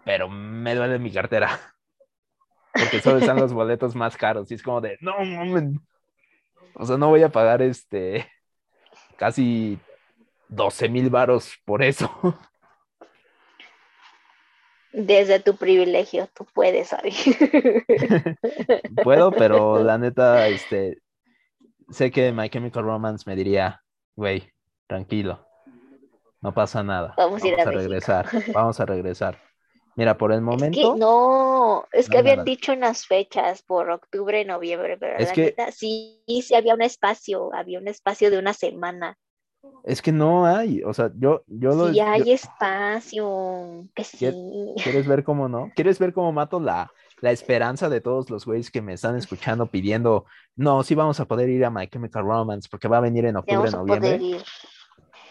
Pero me duele mi cartera. Porque solo están los boletos más caros. Y es como de, no, mames. O sea, no voy a pagar este casi 12 mil varos por eso. Desde tu privilegio, tú puedes, Abby. Puedo, pero la neta, este, sé que My Chemical Romance me diría, güey, tranquilo, no pasa nada. Vamos a ir a México". regresar, vamos a regresar. Mira, por el Es momento, que no, es que no habían nada. dicho unas fechas por octubre, noviembre, pero Es la que- neta, sí, sí había un espacio, había un espacio de una semana. es que no hay, o sea, yo, yo lo, Sí yo- hay espacio, que ¿Qué- sí. ¿quieres ver cómo no? ¿Quieres ver cómo mato la, la esperanza de todos los güeyes que me están escuchando pidiendo, no, sí vamos a poder ir a My Chemical Romance porque va a venir en octubre, noviembre?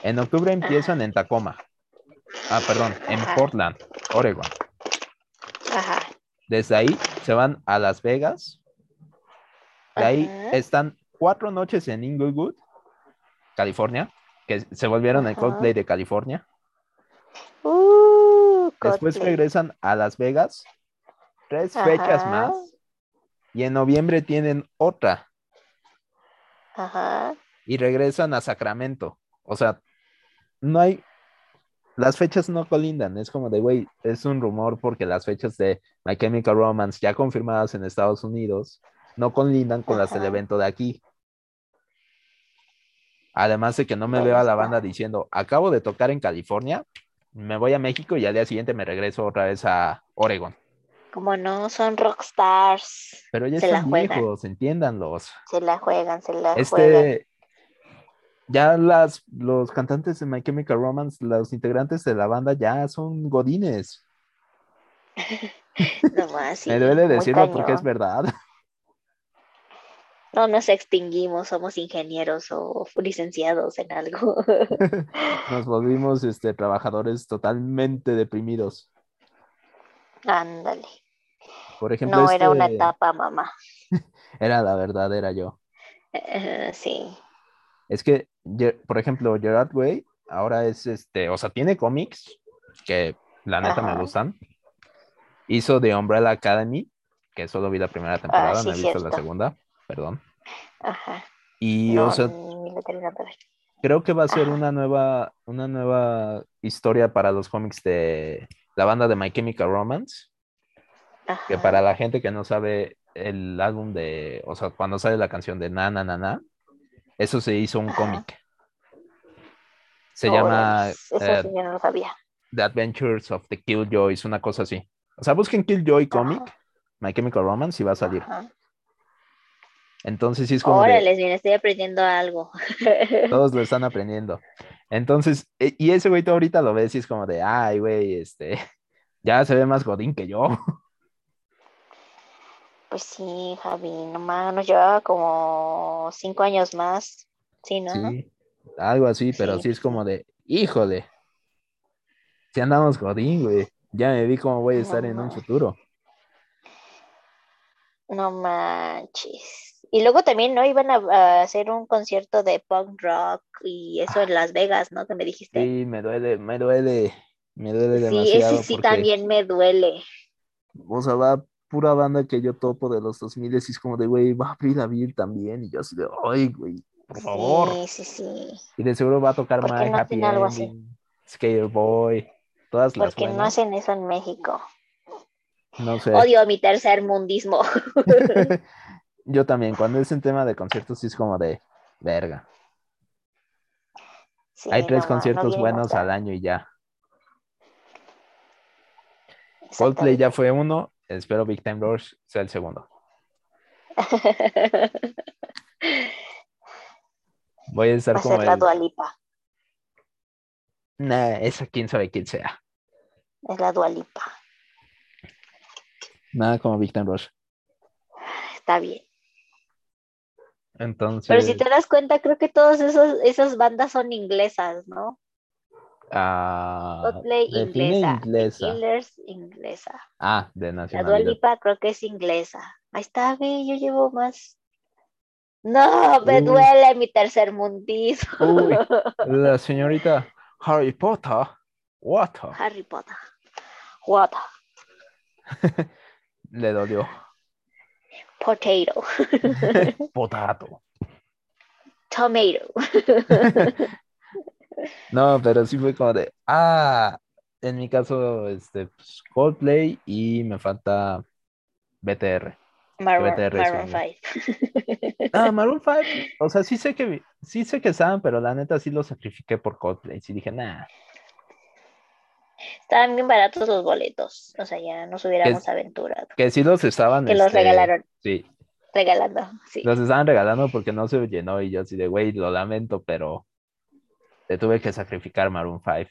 En octubre empiezan en Tacoma. Ah, perdón, en Ajá. Portland, Oregon. Ajá. Desde ahí se van a Las Vegas. De ahí están cuatro noches en Inglewood, California, que se volvieron el Ajá. Coldplay de California. Uh, Después regresan a Las Vegas, tres fechas más. Y en noviembre tienen otra Ajá. y regresan a Sacramento. O sea, no hay, las fechas no colindan. Es como de, güey, es un rumor porque las fechas de My Chemical Romance ya confirmadas en Estados Unidos no colindan con las del evento de aquí. Además de que no me veo a la banda diciendo, acabo de tocar en California, me voy a México y al día siguiente me regreso otra vez a Oregon. Como no, son rockstars. Pero ya Se la están juegan. viejos, entiéndanlos. Se la juegan, se la juegan. Ya las, los cantantes de My Chemical Romance, los integrantes de la banda ya son godines. Nomás, sí, Me duele decirlo porque es verdad. No nos extinguimos, somos ingenieros o licenciados en algo. Nos volvimos este, trabajadores totalmente deprimidos. Ándale. Por ejemplo, No, era una este- etapa, mamá. Era la verdadera yo. Eh, sí. Es que, por ejemplo, Gerard Way ahora es este, o sea, tiene cómics que la neta me Ajá. gustan. Hizo The Umbrella Academy, que solo vi la primera temporada, Ah, sí, no he visto la segunda, perdón. Ajá. Y, no, o sea, creo que va a ser Ajá. una nueva, una nueva historia para los cómics de la banda de My Chemical Romance, que para la gente que no sabe el álbum de, o sea, cuando sale la canción de Na Na Na Na, eso se hizo un cómic. Se llama Órale, Eso eh, sí, yo no lo sabía. The Adventures of the Killjoys, una cosa así. O sea, busquen Killjoy Comic, Ajá. My Chemical Romance y va a salir. Ajá. Entonces sí es como Órale, bien, estoy aprendiendo algo. todos lo están aprendiendo. Entonces, e- y ese güey tú ahorita lo ves y es como de, ay, güey, este, ya se ve más godín que yo. Pues sí, Javi, nomás nos llevaba como cinco años más. Sí, ¿no? Sí, algo así, pero Sí, sí es sí. como de, híjole, si andamos godín, güey, ya me vi cómo voy a estar No en un futuro. No manches. Y luego también, ¿no? Iban a, hacer un concierto de punk rock y eso en Las Vegas, ¿no? Que me dijiste. Sí, me duele, me duele, me duele Sí, ese demasiado sí porque, también me duele. o sea, va pura banda que yo topo de los 2000 y es como de, güey, va a abrir la Bill también, y yo así de, ay, güey, por favor. Sí, sí, sí. Y de seguro va a tocar ¿Por My no Happy hacen algo así? Skater Boy, todas las Porque no hacen eso en México. No sé. Odio mi tercer mundismo. Yo también, cuando es en tema de conciertos, sí es como de verga. Sí, Hay tres no ma, no conciertos buenos al año y ya. Coldplay ya fue uno, espero Big Time Rush sea el segundo. Voy a estar Va a como ser la. Dualipa. Nah, esa quién sabe quién sea. Es la Dualipa. Nada como Big Time Rush. Está bien. Entonces, Pero si te das cuenta, creo que todas esas bandas son inglesas, ¿no? Ah, Coldplay define inglesa. Inglesa. Killers inglesa. Ah, de La Dua nacionalidad. Lipa creo que es inglesa. Ahí está, ve, yo llevo más. No, me Uy. duele mi tercer mundismo. Uy. La señorita Harry Potter. What? Harry Potter. What? Le dolió. Potato. Potato. Tomato. No, pero sí fue como de, ah, en mi caso, este, pues, Coldplay y me falta BTR. Maroon, BTR Maroon uno. 5. Ah, Maroon 5, o sea, sí sé que, sí sé que estaban, pero la neta sí lo sacrifiqué por Coldplay. Sí dije, nah, Estaban bien baratos los boletos. O sea, ya nos hubiéramos aventurado. que sí los estaban, Que los este, regalaron. Sí, Regalando. Sí. los estaban regalando porque no se llenó y yo así de, güey, lo lamento, pero te tuve que sacrificar Maroon 5.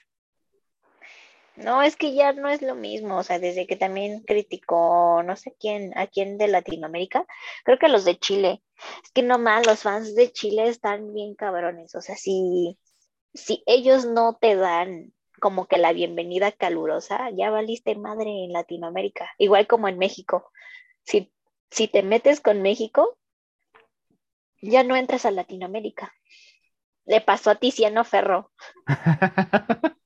No, es que ya no es lo mismo, o sea, desde que también criticó, no sé quién, a quién de Latinoamérica, creo que los de Chile. Es que no más, los fans de Chile están bien cabrones, o sea, si, si ellos no te dan como que la bienvenida calurosa, ya valiste madre en Latinoamérica, igual como en México. Si, si te metes con México, ya no entras a Latinoamérica. Le pasó a Tiziano Ferro.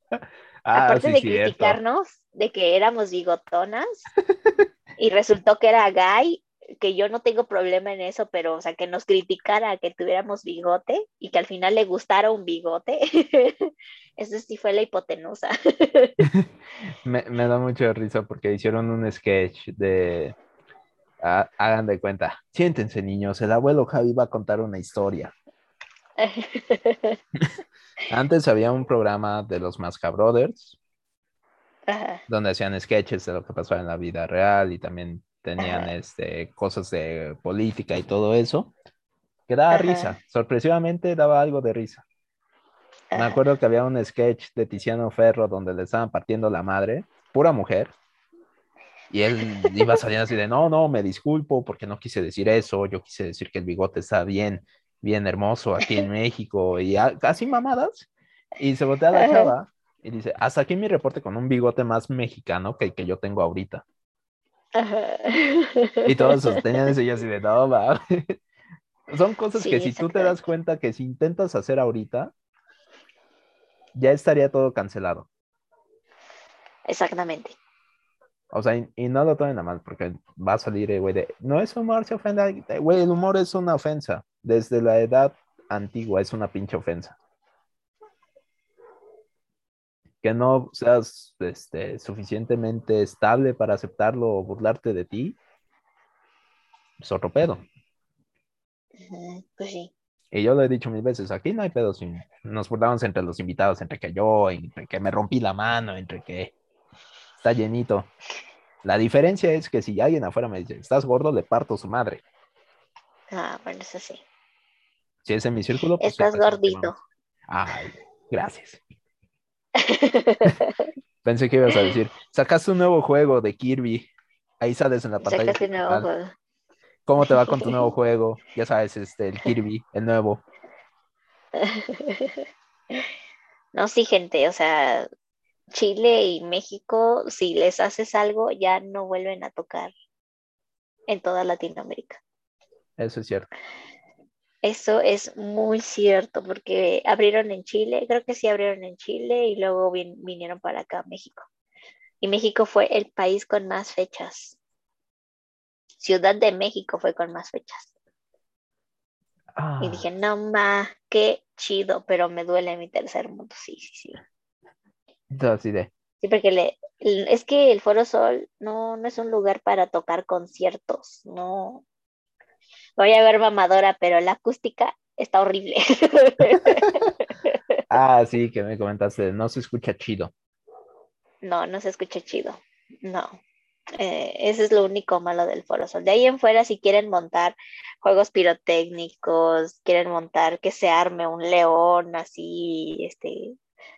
Ah, aparte sí, de cierto. criticarnos de que éramos bigotonas y resultó que era gay, que yo no tengo problema en eso, pero o sea, que nos criticara que tuviéramos bigote y que al final le gustara un bigote, eso sí fue la hipotenusa. Me, me da mucha risa porque hicieron un sketch de. ah, hagan de cuenta. Siéntense, niños. El abuelo Javi va a contar una historia. Antes había un programa de los Masca Brothers Ajá, donde hacían sketches de lo que pasaba en la vida real y también tenían Ajá. este, cosas de política y todo eso. Que daba Ajá. risa. Sorpresivamente daba algo de risa. Me acuerdo que había un sketch de Tiziano Ferro donde le estaban partiendo la madre, pura mujer. Y él iba saliendo así de, no, no, me disculpo porque no quise decir eso, yo quise decir que el bigote está bien, bien hermoso aquí en México y a- casi mamadas. Y se voltea a la chava y dice, hasta aquí mi reporte con un bigote más mexicano que el que yo tengo ahorita. Ajá. Y todos sostenían eso y así de, no, va. Son cosas que si tú te das cuenta que si intentas hacer ahorita, ya estaría todo cancelado. Exactamente. O sea, y, y no lo tomen a mal, porque va a salir, eh, güey, de, no es humor, se ofenda. Güey, el humor es una ofensa. Desde la edad antigua es una pinche ofensa. Que no seas este, suficientemente estable para aceptarlo o burlarte de ti, es otro pedo. Pues sí. Y yo lo he dicho mil veces, aquí no hay pedo. Nos burlamos entre los invitados, entre que yo, entre que me rompí la mano, entre que está llenito. La diferencia es que si alguien afuera me dice, estás gordo, le parto su madre. Ah, bueno, eso sí. Si es en mi círculo, pues Estás pues, gordito. Ay, Gracias. Pensé que ibas a decir, sacaste un nuevo juego de Kirby. Ahí sales en la pantalla. Sacaste un nuevo juego. ¿Cómo te va con tu nuevo juego? Ya sabes, este, el Kirby, el nuevo. No, sí, gente, o sea, Chile y México, si les haces algo, ya no vuelven a tocar en toda Latinoamérica. Eso es cierto. Eso es muy cierto, porque abrieron en Chile, creo que sí abrieron en Chile y luego vin- vinieron para acá, a México. Y México fue el país con más fechas. Ciudad de México fue con más fechas. Ah, Y dije, no ma, qué chido, pero me duele mi tercer mundo. Sí, sí, sí. entonces, de, Sí, porque le, es que el Foro Sol no, no es un lugar para tocar conciertos, no. Voy a ver mamadora, pero la acústica está horrible. ah, sí, que me comentaste, no se escucha chido. No, no se escucha chido. No. Eh, ese es lo único malo del Foro Sol. De ahí en fuera, si quieren montar juegos pirotécnicos, quieren montar que se arme un león así, este,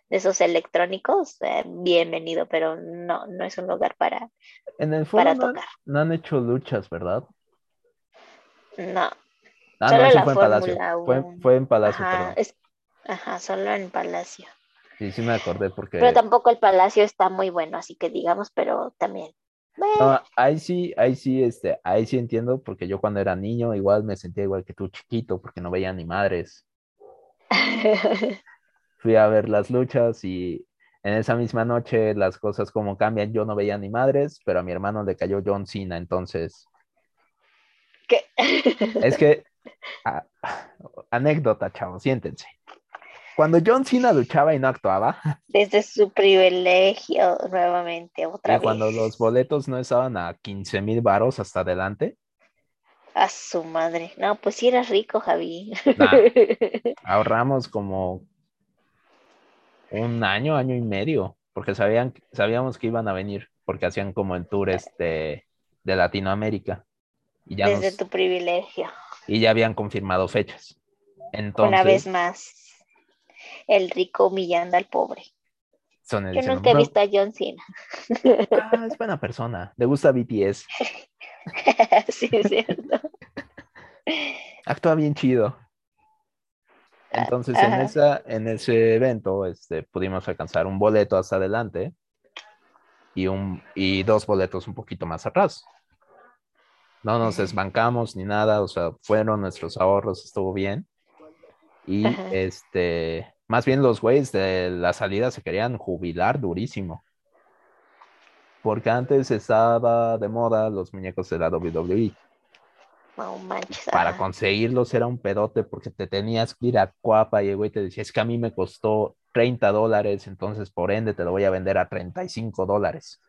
de esos electrónicos, eh, bienvenido, pero no, no es un lugar para, En el foro para no, tocar. no han hecho luchas, ¿verdad? No. Ah, Solo no, eso la fue en Palacio. Fue, fue en Palacio, Ajá, es, ajá, solo en Palacio. Sí, sí me acordé porque... Pero tampoco el Palacio está muy bueno, así que digamos, pero también. No, ahí sí, ahí sí, este, ahí sí entiendo, porque yo cuando era niño igual me sentía igual que tú chiquito, porque no veía ni madres. Fui a ver las luchas y en esa misma noche las cosas como cambian, yo no veía ni madres, pero a mi hermano le cayó John Cena, entonces ¿Qué? es que anécdota, chavos, siéntense. Cuando John Cena luchaba y no actuaba, Desde su privilegio, nuevamente, otra y cuando los boletos no estaban a 15 mil varos hasta adelante, A su madre. No, pues sí eras rico, Javi. Nah. ahorramos como un año, año y medio, porque sabían, sabíamos que iban a venir, porque hacían como el tour este de Latinoamérica. Y ya, Desde nos- tu privilegio. y ya habían confirmado fechas. Entonces, Una vez más. El rico humillando al pobre. son el Yo nunca he "No, visto a John Cena. ah, es buena persona, le gusta BTS, sí, es cierto. actúa bien chido. Entonces, en, esa, en ese evento este, pudimos alcanzar un boleto hasta adelante y, un, y dos boletos un poquito más atrás. No nos desbancamos ni nada, o sea, fueron nuestros ahorros, estuvo bien. Y Ajá. este, más bien los güeyes de la salida se querían jubilar durísimo. Porque antes estaba de moda los muñecos de la WWE. No manches. Para conseguirlos era un pedote porque te tenías que ir a Cuapa y el güey te decía, es que a mí me costó 30 dólares, entonces por ende te lo voy a vender a 35 dólares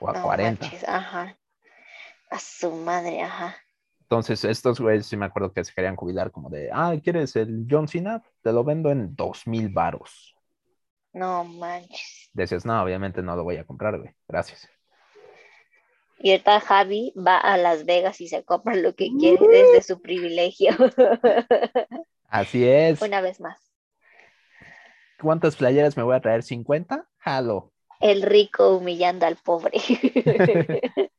o a No 40. manches, ajá. A su madre, ajá. Entonces estos güeyes sí me acuerdo que se querían jubilar como de, ah, ¿quieres el John Cena? Te lo vendo en dos mil varos. No manches. Decías, no, obviamente no lo voy a comprar, güey. Gracias. Y ahorita Javi va a Las Vegas y se compra lo que quiere desde su privilegio. Así es. Una vez más. ¿Cuántas playeras me voy a traer? ¿50? Jalo. El rico humillando al pobre.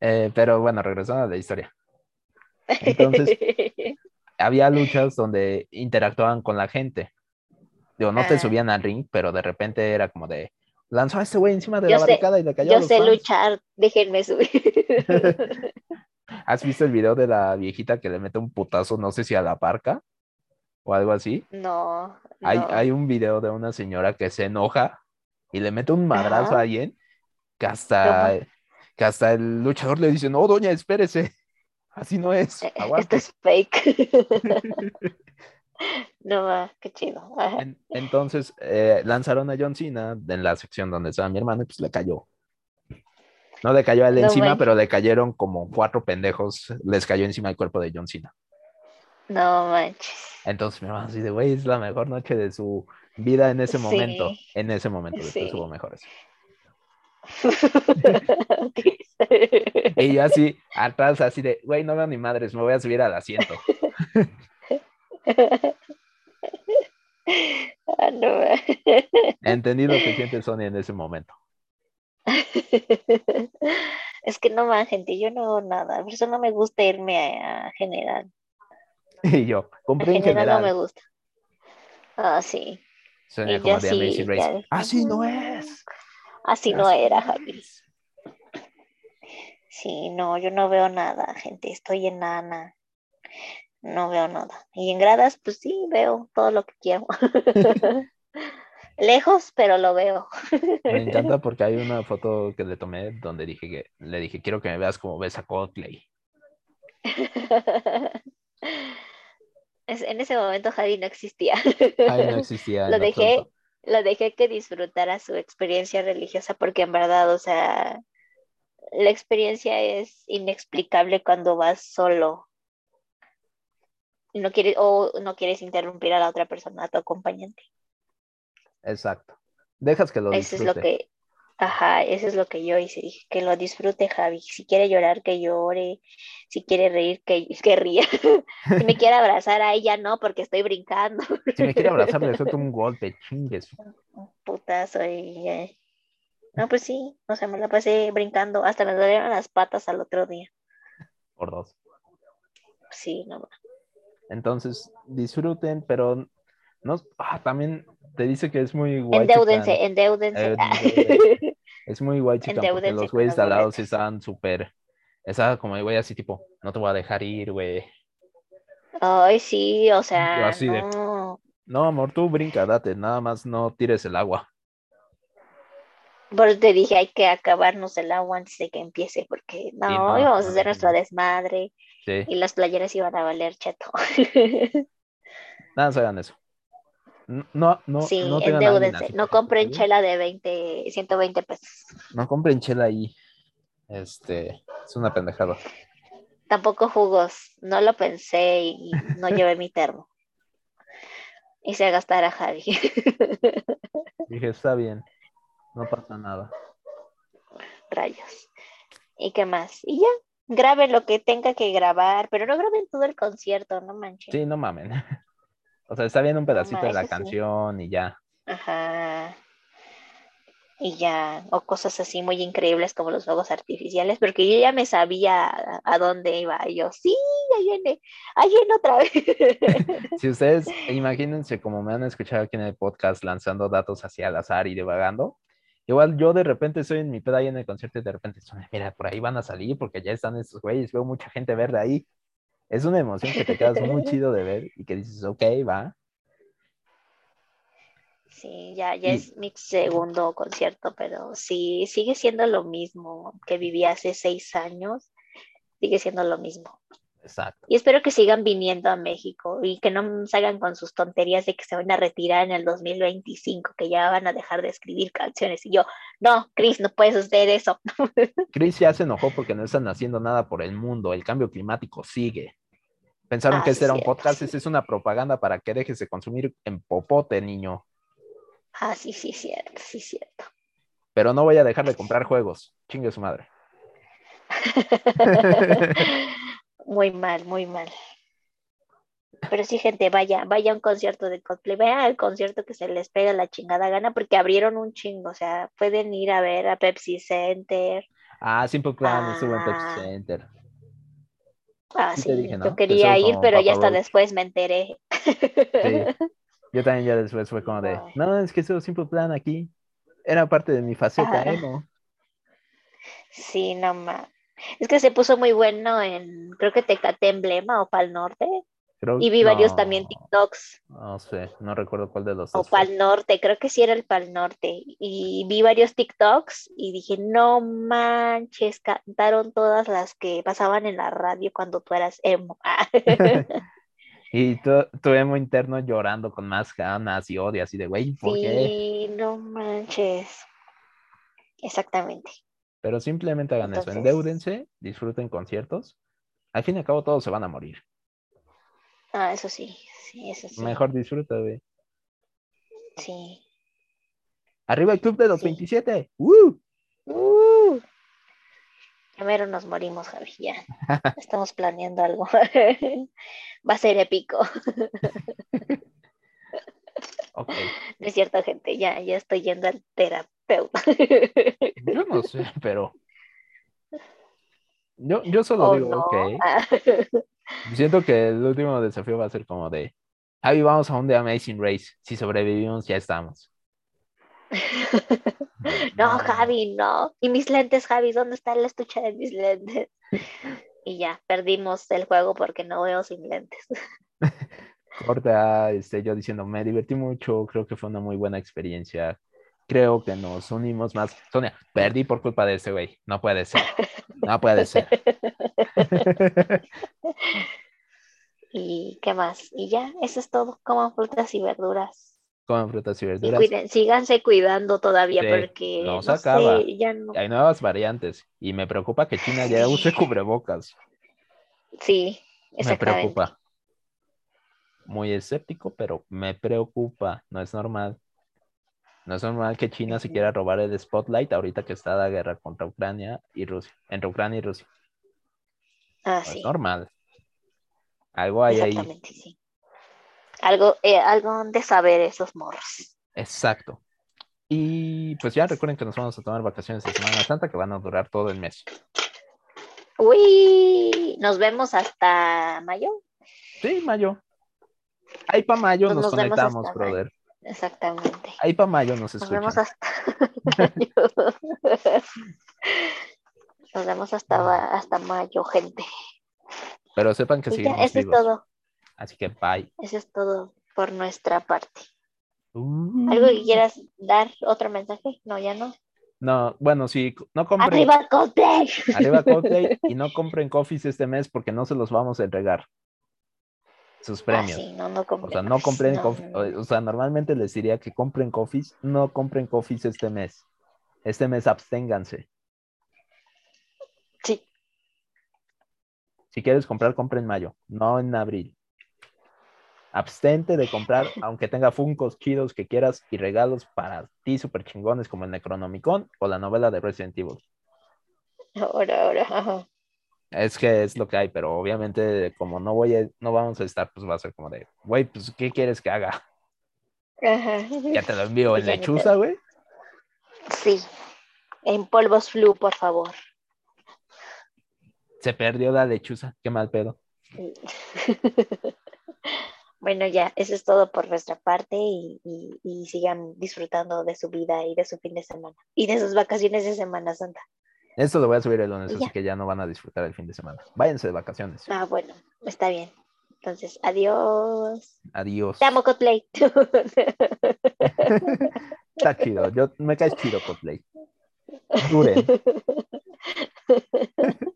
Eh, pero bueno, regresando a la historia. Entonces, había luchas donde interactuaban con la gente. Digo, no te Ah. subían al ring, pero de repente era como de, lanzó a este güey encima de Yo la sé- barricada y le cayó a Yo los sé fans. luchar, déjenme subir. ¿Has visto el video de la viejita que le mete un putazo, no sé si a la parca o algo así? No, Hay, hay un video de una señora que se enoja y le mete un madrazo Ajá. a alguien que hasta, que hasta el luchador le dice, no, doña, espérese. Así no es. Eh, Esto Aguante. es fake. no, va, qué chido. En- entonces eh, lanzaron a John Cena en la sección donde estaba mi hermano y pues le cayó. No le cayó a él No encima, manches. pero le cayeron como cuatro pendejos, les cayó encima el cuerpo de John Cena. No manches. Entonces mi hermano así de, güey, es la mejor noche de su vida en ese Sí. momento. En ese momento, después Sí. hubo mejores. Y yo así, atrás, así de, güey, no veo ni madres, me voy a subir al asiento. Ah, no. Entendí lo que siente Sonia en ese momento. Es que no más, gente, yo no hago nada. Por eso no me gusta irme a, a general. Y yo, A compré en general no me gusta. Ah, sí. Sonia Y como de sí, Amazing Race. Así no "Mm, es. Así no era, Javi. es". Sí, no, yo no veo nada, gente. Estoy enana. No veo nada. Y en gradas, pues sí, veo todo lo que quiero. Lejos, pero lo veo. Me encanta porque hay una foto que le tomé donde dije que le dije, quiero que me veas como ves a. Es- en ese momento Javi no existía. Ahí no existía. lo en dejé. Lo dejé que disfrutara su experiencia religiosa porque en verdad, o sea, la experiencia es inexplicable cuando vas solo. No quieres, o no quieres interrumpir a la otra persona, a tu acompañante. Exacto. Dejas que lo Eso es lo que, ajá, eso es lo que yo hice. Dije, que lo disfrute Javi. Si quiere llorar, que llore. Si quiere reír, que, que ría. si me quiere abrazar a ella, no, porque estoy brincando. Si me quiere abrazar, le suelto un golpe, chingues. Un putazo y eh, No, pues sí, o sea, me la pasé brincando. Hasta me dolieron las patas al otro día. Por dos. Sí, no. Entonces, disfruten, pero no. Ah, también te dice que es muy guay. Endeúdense, endeúdense. Endeúdense. Es muy guay, chica, porque los güeyes de al lado sí estaban súper. Estaba como güey así, tipo, no te voy a dejar ir, güey. Ay, sí, o Yo sea, de- no. No, amor, tú brinca, date, nada más no tires el agua. Por eso te dije, hay que acabarnos el agua antes de que empiece, porque no, no, íbamos a hacer no. desmadre Sí, y las playeras iban a valer cheto. nada, más hagan eso. No, no, no, sí, no endeúdense. No compren chela de 20, 120 pesos. No compren chela ahí. Este, es una pendejada. Tampoco jugos. No lo pensé y no llevé mi termo. Hice gastar a Javi. Dije, está bien, no pasa nada. Rayos. ¿Y qué más? Y ya, graben lo que tenga que grabar, pero no graben todo el concierto, no manches. Sí, no mamen. O sea, está bien un pedacito de la sí. canción y ya. Ajá. Y ya, o cosas así muy increíbles como los fuegos artificiales, porque yo ya me sabía a, a dónde iba. Y yo, sí, ahí viene, ahí viene otra vez. Si ustedes, imagínense como me han escuchado aquí en el podcast lanzando datos hacia al azar y divagando. Igual yo de repente estoy en mi peda ahí en el concierto y de repente mira, por ahí van a salir porque ya están estos güeyes, veo mucha gente verde ahí. Es una emoción que te quedas muy chido de ver y que dices, ok, va. Sí, ya, ya Y- es mi segundo concierto, pero sí, sigue siendo lo mismo que viví hace seis años, sigue siendo lo mismo. Exacto. Y espero que sigan viniendo a México y que no salgan con sus tonterías de que se van a retirar en el 2025, que ya van a dejar de escribir canciones. Y yo, no, Chris, no puedes hacer eso. Chris ya se enojó porque no están haciendo nada por el mundo, el cambio climático sigue. Pensaron Ah, que este era un cierto, podcast, esta es una propaganda para que dejes de consumir en popote, niño. Ah, sí, sí, cierto, sí, cierto. Pero no voy a dejar de comprar juegos. Chingue su madre. Muy mal, muy mal. Pero sí, gente, vaya, vaya a un concierto de Coldplay, vayan al concierto que se les pega la chingada gana, porque abrieron un chingo, o sea, pueden ir a ver a Pepsi Center. Ah, Simple Plan estuvo en Pepsi Ah. Center. Ah, Sí yo Que quería ir, pero ya hasta después me enteré. Sí. Yo también ya después fue como de, No. es que estuvo Simple Plan aquí. Era parte de mi faceta Ajá. emo. Sí, no más. Es que se puso muy bueno en, creo que Tecate Emblema o Pal Norte. Creo- Y vi varios también TikToks. No sé, no recuerdo cuál de los O dos. Pal Norte, creo que sí era el Pal Norte. Y vi varios TikToks y dije, no manches, cantaron todas las que pasaban en la radio cuando tú eras emo. Y tu, tu emo interno llorando con más ganas y odio, así de, güey, ¿por qué? sí, no manches. Exactamente. Pero simplemente hagan eso, endeúdense, disfruten conciertos. Al fin y al cabo todos se van a morir. Ah, eso sí, sí, eso sí. Mejor disfruta, güey. Sí. Arriba el club de los Sí. 27. ¡Uh! Uh, primero nos morimos, Javi, ya. Estamos planeando algo. Va a ser épico. No es cierto, gente, ya, ya estoy yendo al terapeuta. Yo no sé, pero. Yo, yo solo Oh, digo, no. ok. Siento que el último desafío va a ser como de. Javi, vamos a un The Amazing Race. Si sobrevivimos, ya estamos. No, Javi, no. ¿Y mis lentes, Javi? ¿Dónde está la estuche de mis lentes? Y ya, perdimos el juego porque no veo sin lentes. Corta, este, yo diciendo, me divertí mucho, creo que fue una muy buena experiencia. Creo que nos unimos más. Sonia, perdí por culpa de ese güey. No puede ser. No puede ser. ¿Y qué más? Y ya, eso es todo. Coman frutas y verduras. Comen frutas y Y verduras. cuiden, síganse cuidando todavía Sí, porque no no, se acaba. sé, ya no. Hay nuevas variantes y me preocupa que China ya use cubrebocas. Sí, Me exactamente. preocupa. Muy escéptico, pero me preocupa. No es normal. No es normal que China se quiera robar el spotlight ahorita que está la guerra contra Ucrania y Rusia. Entre Ucrania y Rusia. Ah, No sí, es normal. Algo hay ahí. exactamente, sí. Algo, eh, algo de saber esos morros. Exacto. Y pues ya recuerden que nos vamos a tomar vacaciones de Semana Santa que van a durar todo el mes. Uy, nos vemos hasta mayo. Sí, mayo. Ahí para mayo Pues nos, conectamos, brother. Exactamente. Ahí para mayo nos Nos escuchan. vemos hasta mayo. Nos vemos hasta, hasta mayo, gente. Pero sepan que seguimos eso es todo. Así que bye. Eso es todo por nuestra parte. Uh. ¿Algo que quieras dar? ¿Otro mensaje? No, ya no. No, bueno, sí, no compren. ¡Arriba Coldplay! Arriba Coldplay y no compren coffees este mes porque no se los vamos a entregar. Sus Ah, premios. sí, no, no O sea, no compren no. O sea, normalmente les diría que compren coffees, no compren coffees este mes. Este mes absténganse. Sí, Si quieres comprar, compra en mayo, no en abril. Abstente de comprar, aunque tenga funcos chidos que quieras y regalos para ti súper chingones como el Necronomicon o la novela de Resident Evil. ahora, ahora. Es que es lo que hay, pero obviamente como no voy a, no vamos a estar, pues va a ser como de, güey, pues ¿qué quieres que haga? Ajá. Ya te lo envío en lechuza, güey. Sí, en polvos flu, por favor. Se perdió la lechuza, qué mal pedo. Bueno, ya, eso es todo por nuestra parte y, y- y sigan disfrutando de su vida y de su fin de semana y de sus vacaciones de Semana Santa. Esto lo voy a subir el lunes, así que ya no van a disfrutar el fin de semana. Váyanse de vacaciones. Ah, bueno, está bien. Entonces, adiós. Adiós. Te amo, Coldplay. Está chido. Yo, me caes chido, Coldplay. Duren.